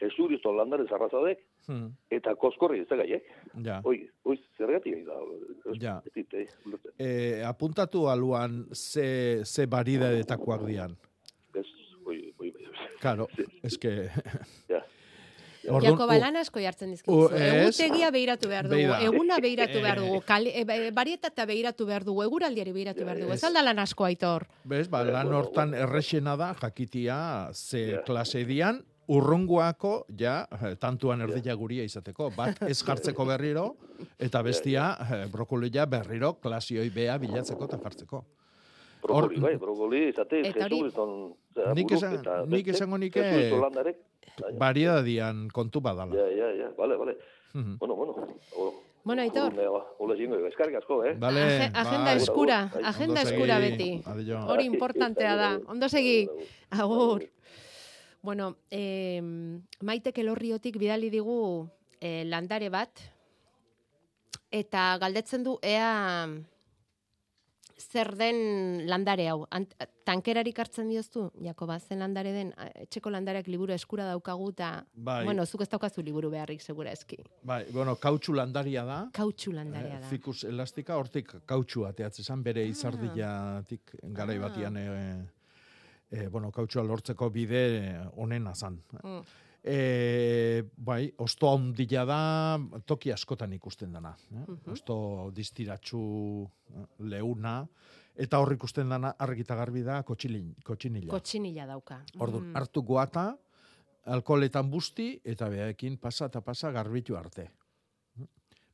jesurizton landare zarrazadek, Hmm. eta koskorri ez da gaiek. Ja. Oi, oi, zergatik egin da. Ja. ez dit, eh. Eh, apuntatu aluan ze, ze baridadetakoak dian. Ez, oi, oi, oi. Claro, eske... Ja. Orduan, Jakoba lan asko jartzen u- dizkizu. ez? Egutegia behiratu behar dugu, Begira. eguna behiratu behar Eh. dugu, kale, e, ba- barietata behiratu behar dugu, eguraldiari behiratu behar dugu. Ez alda lan asko, Aitor. Bez, ba, lan hortan errexena da, jakitia ze Ja. klase dian, urrungoako, ja, tantuan erdila guria izateko. Bat ez jartzeko berriro, eta bestia, eh, brokolia berriro klasioi bea bilatzeko eta jartzeko. Brokoli, bai, brokoli, izate, Eta hori- Nik esan- nik esango nik, landarek. Variedadian kontu badala. Ja, ja, ja, vale, vale. Mhm. Bueno, bueno. O, Bueno, Aitor. Hola, jingo, eskarrik asko, eh? Vale, Age- agenda eskura, agenda eskura beti. Hori importantea da. Ondo segi. Agur. Bueno, eh, Maitek elorriotik bidali digu eh, landare bat, eta galdetzen du ea zer den landare hau. Ant, tankerarik hartzen dioztu, Jakoba, zen landare den, etxeko landareak liburu eskura daukagu, eta, Bai. bueno, zuk ez daukazu liburu beharrik, segura eski. Bai, bueno, kautxu landaria da. Kautxu landarea Eh, da. Fikus elastika, hortik kautxu ateatzen bere izardiatik garai Ah. batian, e, e, bueno, kautxua lortzeko bide onena zan. Mm. E, bai, osto handia da, toki askotan ikusten dana. Eh? Mhm. Osto distiratxu, eh, leuna, eta hor ikusten dana argita garbi da kotxilin, kotxinila. Kotxinila dauka. Orduan, Mm. hartu goata, alkoholetan busti, eta behaekin pasa eta pasa garbitu arte.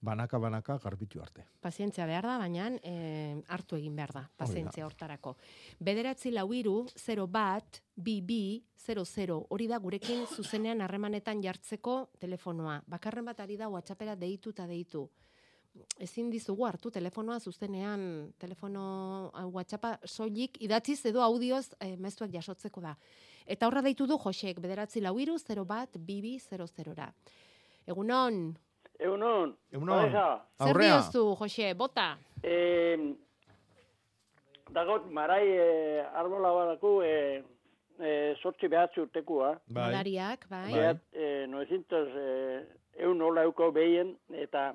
Banaka-banaka garbitu arte. Pazientzia behar da, baina e, hartu egin behar da, pazientzia hortarako. Bederatzi lau iru, 0 bat, bi bi, 00, hori da gurekin zuzenean harremanetan jartzeko telefonoa. Bakarren bat ari da WhatsAppera deitu eta deitu. Ezin dizugu hartu telefonoa zuzenean, telefono WhatsAppa soilik idatziz edo audioz e, mezuak jasotzeko da. Eta horra deitu du Josek, bederatzi lau iru, 0 bat, bibi, 00ra. Egunon, Egunon. Egunon. Pareja. zer diozu, Jose, bota? Eh, dagot, marai eh, arbola badaku, eh, eh, sortzi behatzi urtekua. Bai. Malariak, bai. Behat, eh, 900 eh, eun hola euko behien, eta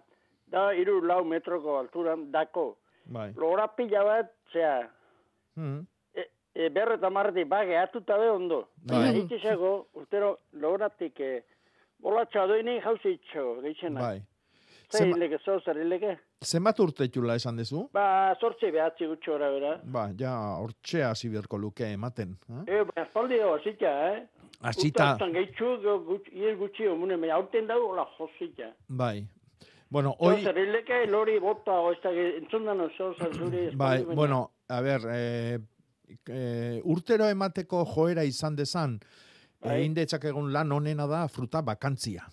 da iru lau metroko alturan dako. Bai. Lora pila bat, zea, Mm. e, e, berreta marretik bage atuta be ondo. Bai. Itxisego, urtero, loratik, eh, bolatxa doini jauzitxo, geixena. Bai. Zer Zema- hileke, zau zer hileke? Zenbat urte txula esan dezu? Ba, sortzi behatzi gutxo ora bera. Ba, ja, hortxe hasi beharko luke ematen. Eh? E, baina espaldi dago, hasita, eh? Hasita. Utan gehitxu, gutxi, ier gutxi, omune, baina aurten dago, hola, josita. Bai. Bueno, hoy, Zer hileke, lori bota, o ez da, entzundan oso, zuri. bai, bueno, a ver, eh, eh, urtero emateko joera izan dezan, Bai. egin egun lan onena da fruta bakantzia.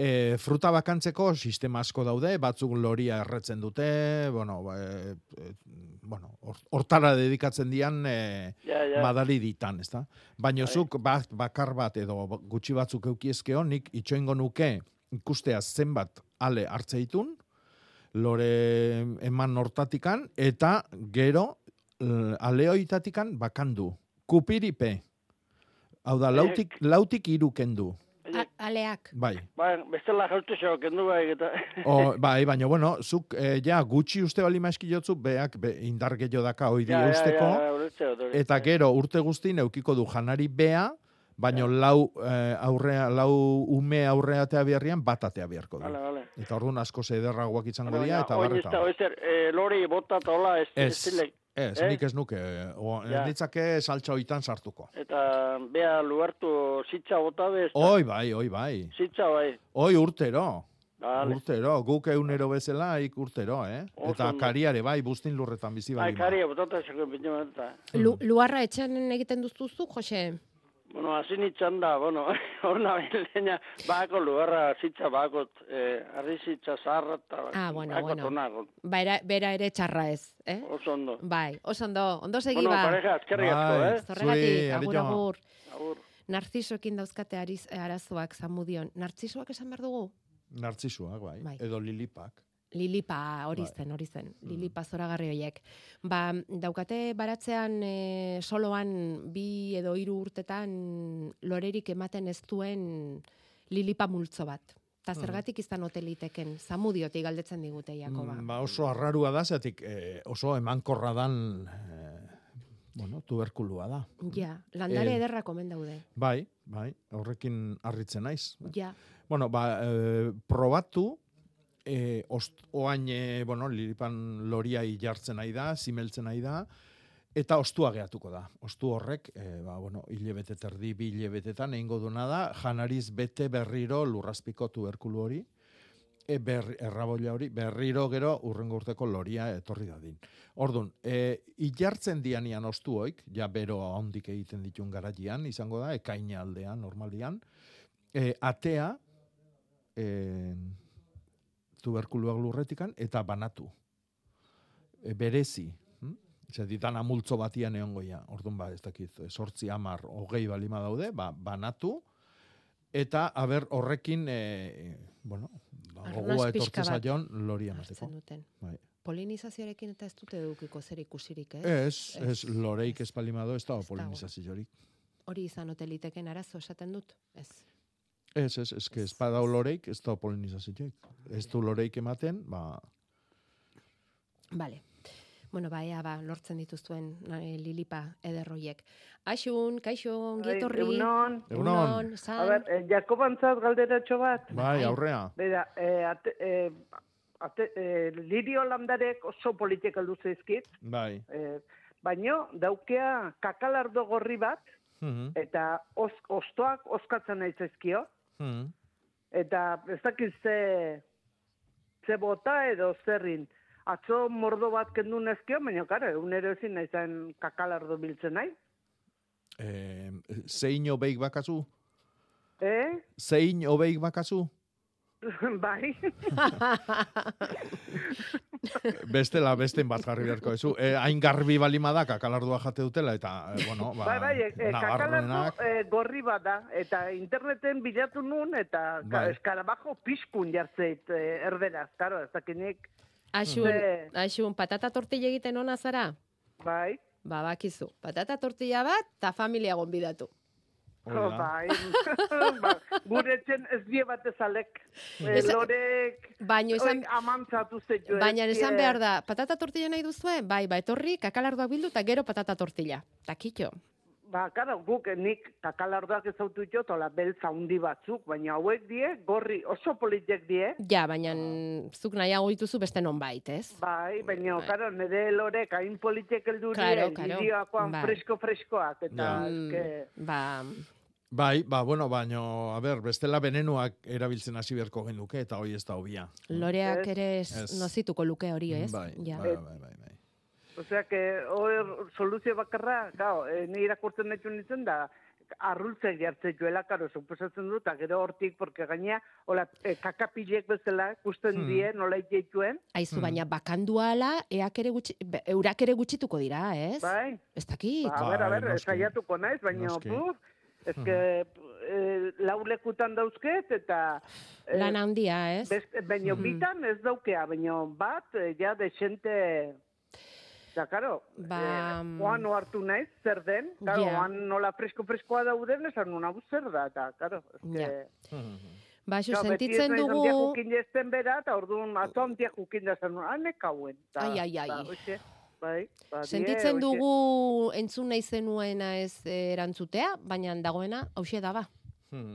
E, fruta bakantzeko sistema asko daude, batzuk loria erretzen dute, bueno, e, e, bueno, hor- hortara dedikatzen dian e, Ja, ja. madari ditan, ezta? Baina Bai. zuk bat, bakar bat edo gutxi batzuk eukiezkeo, nik itxoingo nuke ikustea zenbat ale hartzeitun, lore eman hortatikan, eta gero aleoitatikan bakandu. Kupiripe. Hau da, lautik, lautik irukendu. A- aleak. Bai. Ba, bestela jautu xo, kendu bai, eta... O, bai, baina, bueno, zuk, eh, ja, gutxi uste bali maeskilotzu, beak, be, indar gehiago daka oidi Ja, ja, eusteko, ja, ulertze. eta gero urte guztin eukiko du janari bea, baina lau, eh, aurrea, lau ume aurreatea beharrian bat atea beharko du. Vale, vale. Eta orduan asko zederragoak izango dira, eta oin bar ez eta da, oizer, eh, lori bota eta hola, ez, ez, Ez. Ez, eh? nik ez nuke, o, Ja. ez nitzake saltxa oitan sartuko. Eta, bea, luartu, zitza bota be, ez da. Oi bai, oi bai. Zitza bai. Oi urtero. Vale. Urtero, guk eunero bezala, ik urtero, eh? Oso Eta ondo. kariare, bai, bustin lurretan bizi Bai, bali. kari, botata eta. Lu, luarra etxean egiten duztuzu, Jose? Bueno, hasi nintzen da, bueno, horna leña, bako lugarra zitza bakot, eh, arri zitza zaharra eta Ah, bueno, bakot bueno. onago. Bera, bera ere txarra ez, eh? Oso ondo. Bai, oso ondo, ondo segi Bueno, ba. pareja, eskerrik asko, Bai, eh? Zorregatik, agur, agur. Agur. Narzisoekin dauzkate ariz, arazoak zamudion. Narzisoak esan behar dugu? Nartzisuak, bai. Bai. Edo lilipak. Lilipa hori Bai. zen, hori zen. Lilipa zoragarri horiek. Ba, daukate baratzean e, soloan bi edo hiru urtetan lorerik ematen ez duen lilipa multzo bat. Ta Mhm. zergatik izan hoteliteken, zamudiotik galdetzen digute, Jakoba. Mm, ba oso arrarua da, zetik eh, oso emankorra dan, eh, bueno, tuberkulua da. Ja, landare Eh, ederra komen daude. Bai, bai, horrekin harritzen naiz. Ja, Bueno, ba, eh, probatu, eh, ost, oain, eh, bueno, lilipan loriai jartzen nahi da, zimeltzen nahi da, eta ostua gehatuko da. Ostu horrek, eh, ba, bueno, hilebete terdi, bi hilebetetan egingo duna da, janariz bete berriro lurrazpiko tuberkulu hori, e, ber, erraboila hori, berriro gero urrengo urteko loria etorri dadin. Ordun, e, ilartzen dianian ostuoik, ja bero handik egiten ditun garatian, izango da, ekaina aldean, normalian, e, atea, e, tuberkuluak lurretikan, eta banatu. E, berezi. Hm? Zer, ditan amultzo batian egongo ja. Orduan ba, ez dakit, sortzi amar, hogei balima daude, ba, banatu, eta aber horrekin, e, bueno, ba, gogoa etortze zaion loria emateko. Bai. Polinizazioarekin eta ez dute edukiko zer ikusirik, ez? Ez, ez, loreik ez palimado, Ez dago. polinizaziorik. Hori izan hoteliteken arazo esaten dut, ez? Ez, ez, ez, que ez badau loreik, ez dago polinizaziorik. Ez du loreik ematen, ba, Bale. Bueno, ba, ea, ba, lortzen dituzuen eh, lilipa ederroiek. Aixun, kaixo, ongi Bai, egunon. Egunon. san. A ber, eh, Jakobantzat galderatxo bat. bai, aurrea. Bera, eh, ate, eh, ate, eh, lirio landarek oso politik aldu zaizkit, Bai. eh, baino daukea kakalardo gorri bat, Mhm, eta os, ostoak oskatzen nahi zaizkio, mhm. eta ez dakit ze, ze bota edo zerrin. Atzo mordo bat kendu nezkio, baina, karo, egunero ezin nahi zen kakalardo biltzen nahi. Eh, zein obeik bakazu? Eh? Zein obeik bakazu? bai. Bestela, besten bat jarri beharko ezu. Eh, hain garbi balima da, kakalardua jate dutela, eta, eh, bueno, ba, bai, bai, e, e, nabarmenak. e, gorri bat da, eta interneten bilatu nun, eta Bai. eskarabajo piskun jartzeit e, erderaz, karo, ez dakinik. Asun, Ze- asun, patata tortilla egiten ona zara? Bai. Ba, bakizu. Patata tortilla bat, ta familia gonbidatu. Oh, bai. ba, gure etxen ez die bat ezalek. E, Esa- lorek, Baina oik amantzatu zeitu. Baina esan behar da, patata tortilla nahi duzue? Bai, ba, etorri, kakalardoak bildu eta gero patata tortilla. Takitxo. Ba, karo, guk nik kakalardoak ezautu jo, tola beltza handi batzuk, baina hauek die, gorri oso politek die. Ja, baina zuk nahiago dituzu beste non bait, ez? Bai, baina, karo, nire lorek hain politek eldu Claro, die, claro. Bai. fresko-freskoak, eta Mm, eske, Ba, Bai, ba, bueno, baino, a ber, bestela venenuak erabiltzen hasi beharko genuke, eta hoi ez da hobia. loreak ere Ez. nozituko luke hori, ez? Bai, ja. bai, bai, bai, bai. Osea, que hor soluzio bakarra, gau, e, ni irakurtzen netxun nintzen da, arrultzek jartzen joela, karo, suposatzen dut, eta gero hortik, porque gaina, hola, e, kakapilek bezala, ikusten Hmm. die, nola itxeituen. Aizu, baina bakanduala, eak ere gutxi, eurak ere gutxituko dira, ez? Bai. Ez dakit. Ba, a ber, a ber, noski. saiatuko naiz, baina, puf, ez que, e, lau lekutan dauzket, eta... e, Lan handia, ez? Beste, baina Mhm. bitan ez daukea, baina bat, e, ja, desente... Da, karo, Ba, eh, oan ohartu naiz, zer den, karo, Ja. oan nola fresko-freskoa dauden, esan nuna zer da, eta, karo. Ja. Ba, xo, Claro, beti ez sentitzen naiz dugu... handiak ukin jezten bera, eta orduan atzo handiak ukin da zen, hanek hauen. Ta, Ai, ai, ai. ta, hoxe, bai, ba, die, Sentitzen dugu entzun nahi zenuena ez eh, erantzutea, baina dagoena hauxe da ba.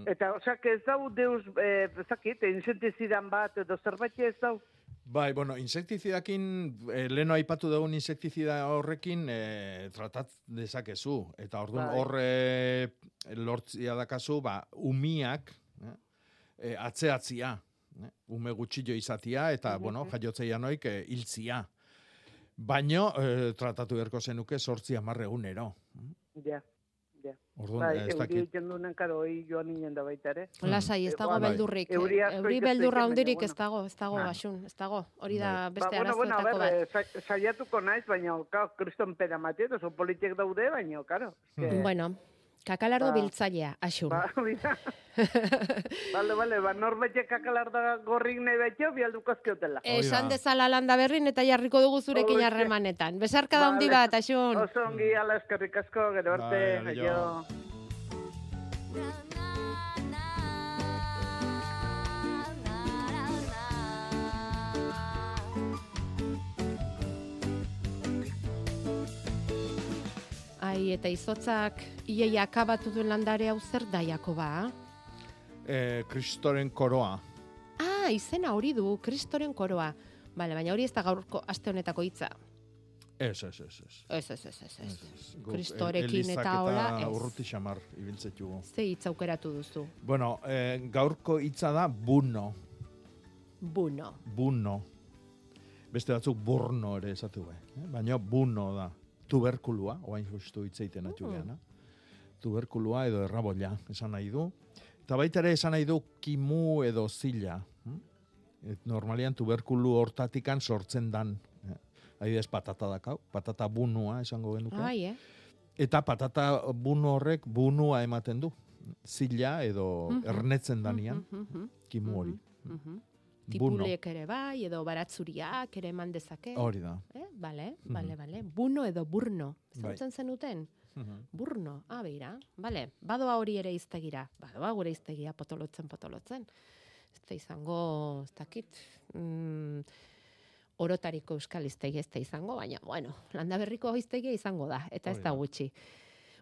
Eta, osak, ez dau deus, eh, ezakit, insentizidan bat, edo zerbait ez dau. Bai, bueno, insektizidakin, eh, leno aipatu dugun insektizida horrekin eh, tratat dezakezu. Eta orduan Bai. hor eh, lortzia dakazu, ba, umiak, eh, eh, atzeatzia, eh, ume gutxillo izatia, eta, bueno, jaiotzeia noik eh, hiltzia. Baino, eh, tratatu beharko zenuke sortzi amarre egunero. Ja, ja. Orduan, bai, ez euri dakit. egiten duenen, karo, hoi joan ninen da baita ere. Lasai, ez dago bai. beldurrik. Euri eh, Euri ikasten beldurra bueno. ez dago, ez dago, Ah. asun, ez dago. Hori da Ba, beste bueno, bueno, ber, bat. eh, sa- saiatuko naiz, baina, kriston pera matiet, oso politek daude, baina, karo. eske- Bueno, kakalardo Ba. biltzailea, asun. Ba, mira. Bale, bale, ba, norbete kakalarda gorrik nahi betxo, bialduko azkiotela. Esan dezala landa berrin eta jarriko dugu zurekin harremanetan. Besarka da handi bat, asun. Oso ongi, ala eskerrik asko, gero arte, eta izotzak iei akabatu duen landare hau zer da, Jakoba? Eh, kristoren koroa. Ah, izena hori du, kristoren koroa. Bale, baina hori ez da gaurko aste honetako hitza. Ez, ez, ez, ez. Ez, ez, ez, ez, ez. Kristorekin eta hola, ez. urruti xamar ibiltzetugu. Ze hitz aukeratu duzu? Bueno, eh, gaurko hitza da buno. Buno. Buno. Beste batzuk burno ere esatu be. Eh? Baina buno da. Tuberkulua, oain justu hitz egiten atxu geana. Tuberkulua edo errabolla, esan nahi du. Eta baita ere esan nahi du kimu edo zila. hm? Et normalian tuberkulu hortatikan sortzen dan. Eh? Adibidez patata dakau, patata bunua esango genuke. Ai, eh? Eta patata bunu horrek bunua ematen du. Zila edo Mhm. ernetzen danian, Mhm, mhm, kimu hori. mhm. Buno. Tipulek ere bai, edo baratzuriak ere eman dezake. Hori da. Eh? Bale, Mhm. bale, bale. Buno edo burno. Bai. Zautzen zenuten? Mhm. Burno, ah, beira. Bale, badoa hori ere iztegira. Badoa gure iztegia potolotzen, potolotzen. Ez izango, ez dakit, mm, orotariko euskal iztegi ez da izango, baina, bueno, landa berriko iztegia izango da, eta ez da gutxi.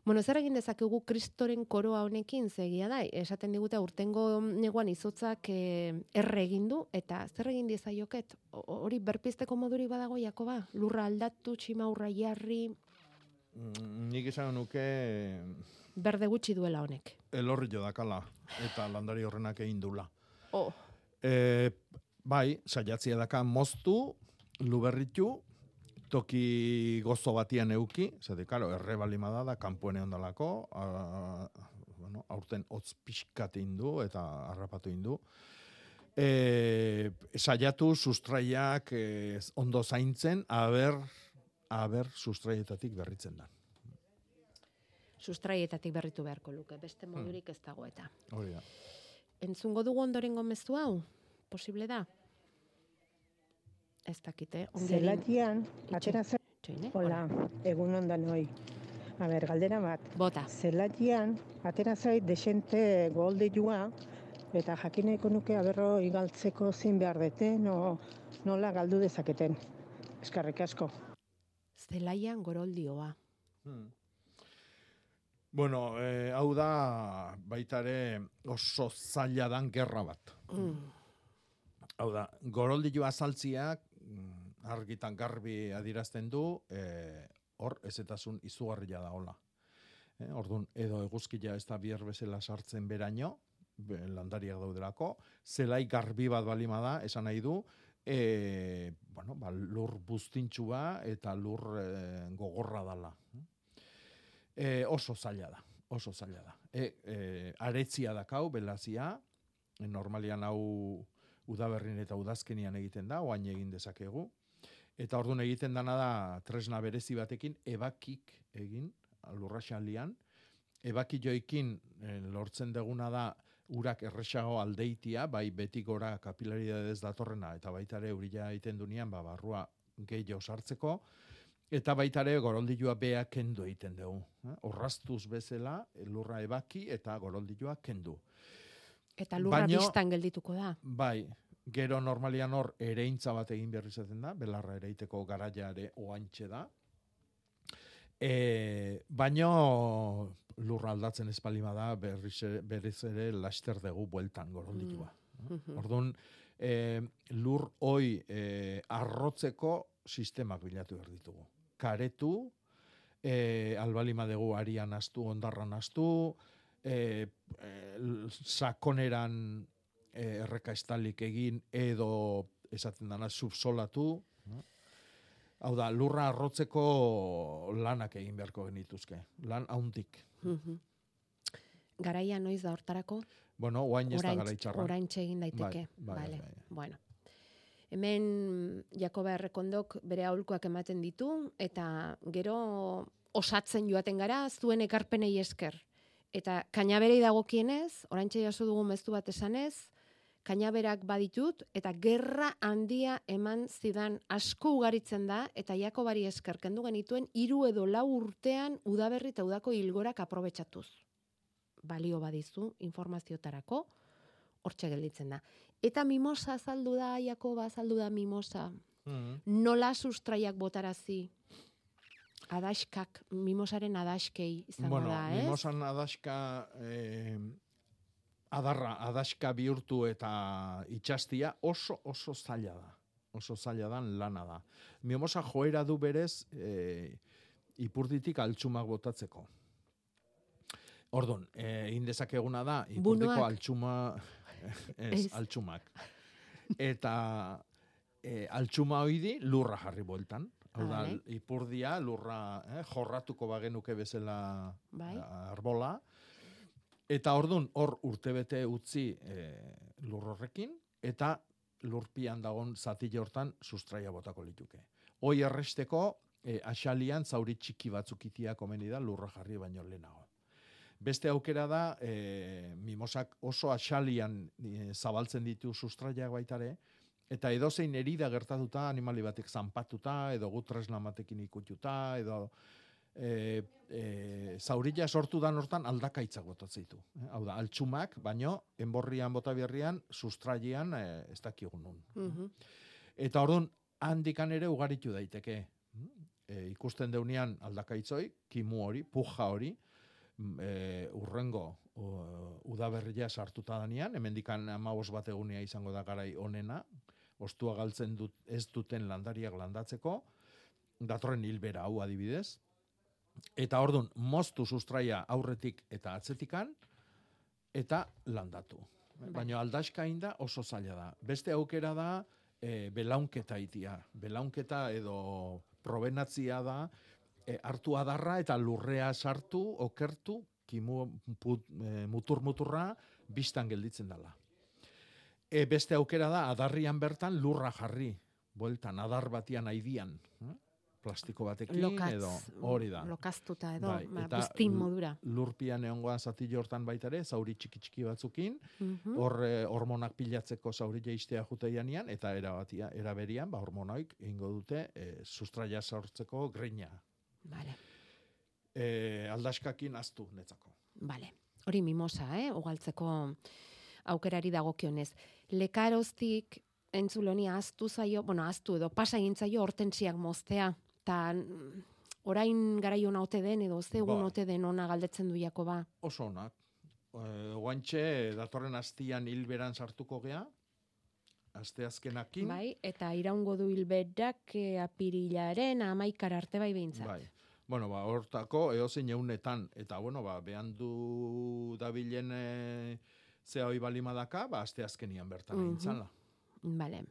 Bueno, zer egin dezakegu kristoren koroa honekin zegia da, esaten digute urtengo neguan izotzak eh, erre egin du, eta zer egin diezaioket, O- hori berpizteko moduri badago Jakoba, lurra aldatu, tximaurra jarri, Mm, Nik esan nuke berde gutxi duela honek. elorri jo dakala eta landari horrenak egin dula. Oh. E, Bai, saiatzia daka moztu, luberritu, toki gozo batian euki, zede, karo, erre balima da, da, kanpoen egon dalako, bueno, aurten hotz pixkat indu eta harrapatu indu. E, saiatu sustraiak e, ondo zaintzen, aber, aber sustraietatik berritzen da. Sustraietatik berritu beharko luke, beste modurik ez dago eta. Hori da. Entzungo dugu ondorengo mezu hau? Posible da? Ez dakite. Zelatian, atera zen. Hola, egun ondan hoi. A ber, galdera bat. Bota. Zelatian, atera zait desente goldilua, eta jakin nahiko nuke aberro igaltzeko zin behar deten, o nola galdu dezaketen. Eskarrik asko. Zelaian goroldioa. Hmm. Bueno, eh, hau da baitare oso zaila dan gerra bat. Mm. Hau da, goroldillo azaltziak argitan garbi adirazten du, eh, hor ezetasun izugarria da hola. Eh, ordun edo eguzkia ez da bier bezala sartzen beraino, be- landariak daudelako, zelai garbi bat balima da, esan nahi du, e, bueno, ba, lur buztintxua eta lur e, gogorra dala. E, oso zaila da, oso zaila da. E, e, aretzia dakau, belazia, e, normalian hau udaberrin eta udazkenian egiten da, oain egin dezakegu. Eta orduan egiten dana da tresna berezi batekin ebakik egin, lurraxalian, ebaki joikin eh, lortzen deguna da urak erresago aldeitia, bai beti gora kapilaridadez datorrena, eta baita ere urila egiten dunean, ba, barrua gehiago sartzeko, eta baita ere goroldilua beak kendu egiten dugu. Eh? Orrastuz bezala, lurra ebaki eta goroldilua kendu. Eta lurra Baino- bistan geldituko da. Bai, gero normalian hor ereintza bat egin behar izaten da, belarra ereiteko garaia ere oantxe da. E, baino lurra aldatzen ez balima da, berriz ere, berriz ere laster dugu bueltan goroldilua. Mhm. Orduan, e, lur hoi e, arrotzeko sistemak bilatu behar ditugu. Karetu, e, albalima dugu arian astu, ondarran astu, e, e, sakoneran e, erreka estalik egin edo esaten dana subsolatu. Hau da, lurra arrotzeko lanak egin beharko genituzke. Lan hauntik. Mhm. Garaia noiz da hortarako? Bueno, oain ez da gara itxarra. Oraintxe egin daiteke. Bai, bai, Vale. bai, bai. Bueno. Hemen Jakoba Errekondok bere aholkuak ematen ditu eta gero osatzen joaten gara zuen ekarpenei esker. Eta kainaberei dagokienez, oraintxe jaso dugu mezu bat esanez, kainaberak baditut eta gerra handia eman zidan asko ugaritzen da eta Jakobari esker kendu genituen hiru edo lau urtean udaberri eta udako hilgorak aprobetxatuz. Balio badizu informaziotarako hortxe gelditzen da. Eta mimosa azaldu da, Jakoba azaldu da mimosa. Mhm. Nola sustraiak botarazi? Adaskak, mimosaren adaskei izango bueno, da, ez? mimosan adaska eh, adarra, adaska bihurtu eta itxastia oso oso zaila da. Oso zaila dan lana da. Mimosa joera du berez eh, ipurditik altxumak botatzeko. Ordon, eh, egin dezakeguna da, ipurdiko altxuma, ez, altxumak. Eta eh, altxuma hoidi lurra jarri bueltan. Hau da, ipurdia lurra eh, jorratuko bagenuke bezala Bai. arbola. Eta ordun hor urtebete utzi eh, lur horrekin, eta lurpian dagon zatile hortan sustraia botako lituke. Hoi erresteko, eh, asalian zauri txiki batzuk itia komeni da lurra jarri baino lehenago. Beste aukera da, e, mimosak oso asalian e, zabaltzen ditu sustraiak baitare, eta edozein erida gertatuta, animali batek zanpatuta, edo gu tresna batekin ikututa, edo e, e, zaurila sortu dan hortan aldakaitzak botatzeitu. Eh? Hau da, altxumak, baino, enborrian bota berrian, sustraian e, ez dakigun nun. Mhm. Eta orduan, handikan ere ugaritu daiteke. E, ikusten deunean aldakaitzoi, kimu hori, puja hori, m, e, urrengo udaberria sartuta danean, hemendikan amabos bat egunea izango da garai onena, ostua galtzen dut, ez duten landariak landatzeko, datorren hilbera hau adibidez, eta ordun moztu sustraia aurretik eta atzetikan, eta landatu. Baina aldaska inda oso zaila da. Beste aukera da e, belaunketa itia. Belaunketa edo probenatzia da e, hartu adarra eta lurrea sartu, okertu, kimu, put, e, mutur-muturra biztan gelditzen dela. E, beste aukera da adarrian bertan lurra jarri, bueltan, adar batian aidian. Plastiko batekin Lokatz, edo hori da. Lokaztuta edo, Bai, ba, eta modura. Lurpian egongoa zati jortan baita ere, zauri txiki-txiki batzukin, Mhm. hor eh, hormonak pilatzeko zauri jaistea juteianian, eta erabatia, eraberian, ba, hormonoik egingo dute e, sustraia sortzeko grina. Vale. E, aldaskakin aztu netzako. Vale. Hori mimosa, eh? Ugaltzeko aukerari dagokionez. Lekaroztik entzuloni aztu zaio, bueno, aztu edo pasa egin zaio hortentsiak moztea. Ta mm, orain garai ona ote den edo ze egun Ba. ote den ona galdetzen du Jakoba. Oso onak. E, Oantxe, datorren astian hilberan sartuko gea, aste azkenakin. Bai, eta iraungo du hilberak e, apirilaren amaikara arte bai behintzat. Bai. Bueno, ba, hortako eozein eunetan, eta bueno, ba, behan du dabilen e, zea hoi balimadaka, ba, aste azkenian bertan egin zala. Vale.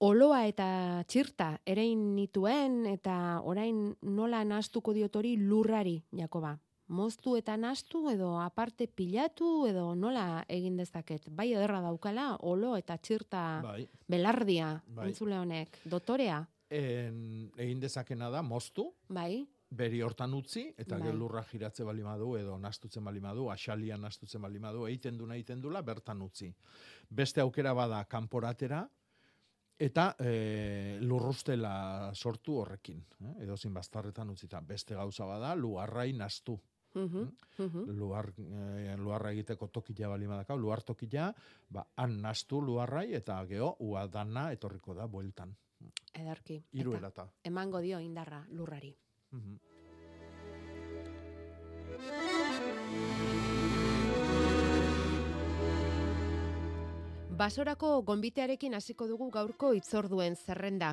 Oloa eta txirta erein nituen eta orain nola nastuko diotori lurrari, Jakoba. Moztu eta nastu edo aparte pilatu edo nola egin dezaket. Bai ederra daukala, olo eta txirta Bai. belardia, Bai. entzule honek. Dotorea, En, egin dezakena da, moztu, bai? beri hortan utzi, eta Bai. gero lurra jiratze balimadu, edo nastutzen balimadu, asalian nastutzen balimadu, egiten du egiten dula, bertan utzi. Beste aukera bada kanporatera, eta e, lurrustela sortu horrekin, eh? edozin bastarretan utzita. Beste gauza bada, luarrai nastu. Mhm, mhm. Luar, e, luarra egiteko tokila balimadaka, luar tokila, ba, han nastu luarrai, eta geho, ua dana etorriko da bueltan. Ederki. Hiru Eta erata. Emango dio indarra lurrari. Mhm. Basorako gonbitearekin hasiko dugu gaurko itzorduen zerrenda.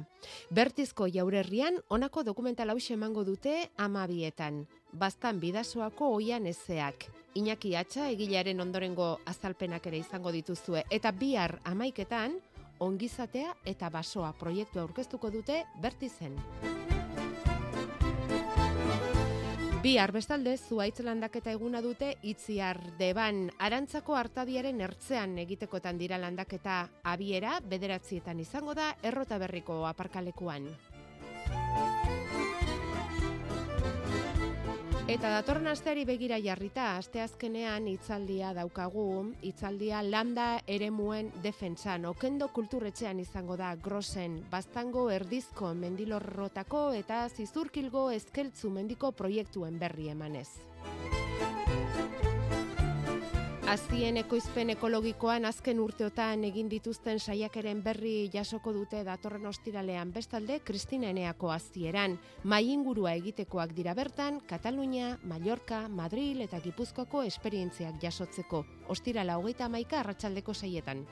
Bertizko jaurerrian honako dokumental hau emango dute amabietan. Bastan bidasoako oian ezeak. Iñaki Atxa egilearen ondorengo azalpenak ere izango dituzue. Eta bihar amaiketan, ongizatea eta basoa proiektua aurkeztuko dute bertizen. Bihar bestalde zuaitz landaketa eguna dute itziar deban arantzako hartadiaren ertzean egitekotan dira landaketa abiera bederatzietan izango da errota berriko aparkalekuan. Eta datorren asteari begira jarrita, asteazkenean hitzaldia daukagu, hitzaldia landa eremuen defentsan, okendo kulturretxean izango da grosen, bastango erdizko mendilorrotako eta zizurkilgo eskeltzu mendiko proiektuen berri emanez. Azien ekoizpen ekologikoan azken urteotan egin dituzten saiakeren berri jasoko dute datorren ostiralean bestalde Kristina Eneako azieran. Mai ingurua egitekoak dira bertan, Katalunia, Mallorca, Madril eta Gipuzkoako esperientziak jasotzeko. Ostirala hogeita maika arratsaldeko saietan.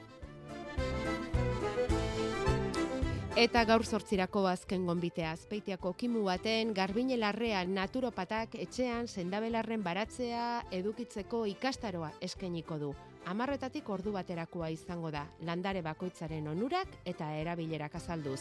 Eta gaur sortzirako azken gonbitea azpeitiako kimu baten garbinelarrea naturopatak etxean sendabelarren baratzea edukitzeko ikastaroa eskainiko du. Amarretatik ordu baterakoa izango da, landare bakoitzaren onurak eta erabilerak azalduz.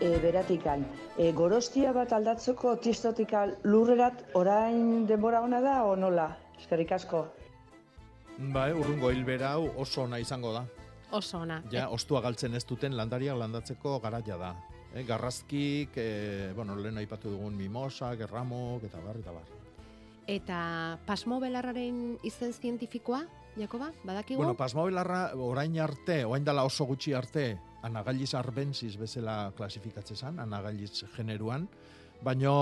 e, beratikan. E, gorostia bat aldatzeko tistotikal lurrerat orain denbora ona da o nola? Eskerrik asko. Ba, urrungo hilbera hau oso ona izango da. Oso ona. Ja, ostua galtzen ez duten landariak landatzeko garaia da. E, garrazkik, e, bueno, lehen aipatu dugun mimosa, gerramok, eta bar, eta bar. Eta pasmo belarraren izen zientifikoa, Jakoba, badakigu? Bueno, pasmobelarra orain arte, orain dela oso gutxi arte, anagaliz arbensis bezala klasifikatzen zen, anagaliz generuan, baino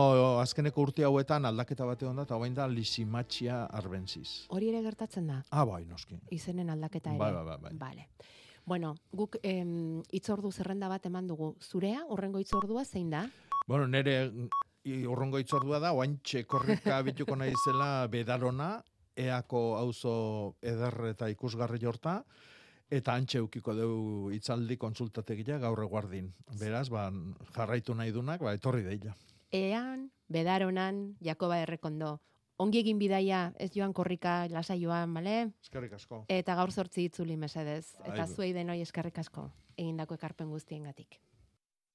azkeneko urte hauetan aldaketa bate onda, eta orain da lisimatxia arbensis. Hori ere gertatzen da? Ah, bai, noski. Izenen aldaketa ere? Bai, bai, bai, bai. Vale. Bueno, guk em, itzordu zerrenda bat eman dugu. Zurea, horrengo itzordua zein da? Bueno, nire i- urrungo itzordua da, oaintxe korrika bituko nahi zela bedarona, eako auzo eder eta ikusgarri jorta, eta antxe eukiko deu itzaldi konsultategia gaur eguardin. Beraz, ba, jarraitu nahi dunak, ba, etorri deila. Ean bedaronan, Jakoba Errekondo. Ongi egin bidaia, ez joan korrika, lasa joan, bale? Eskerrik asko. Eta gaur sortzi itzuli mesedez. Eta zuei denoi eskerrik asko egindako ekarpen guztiengatik.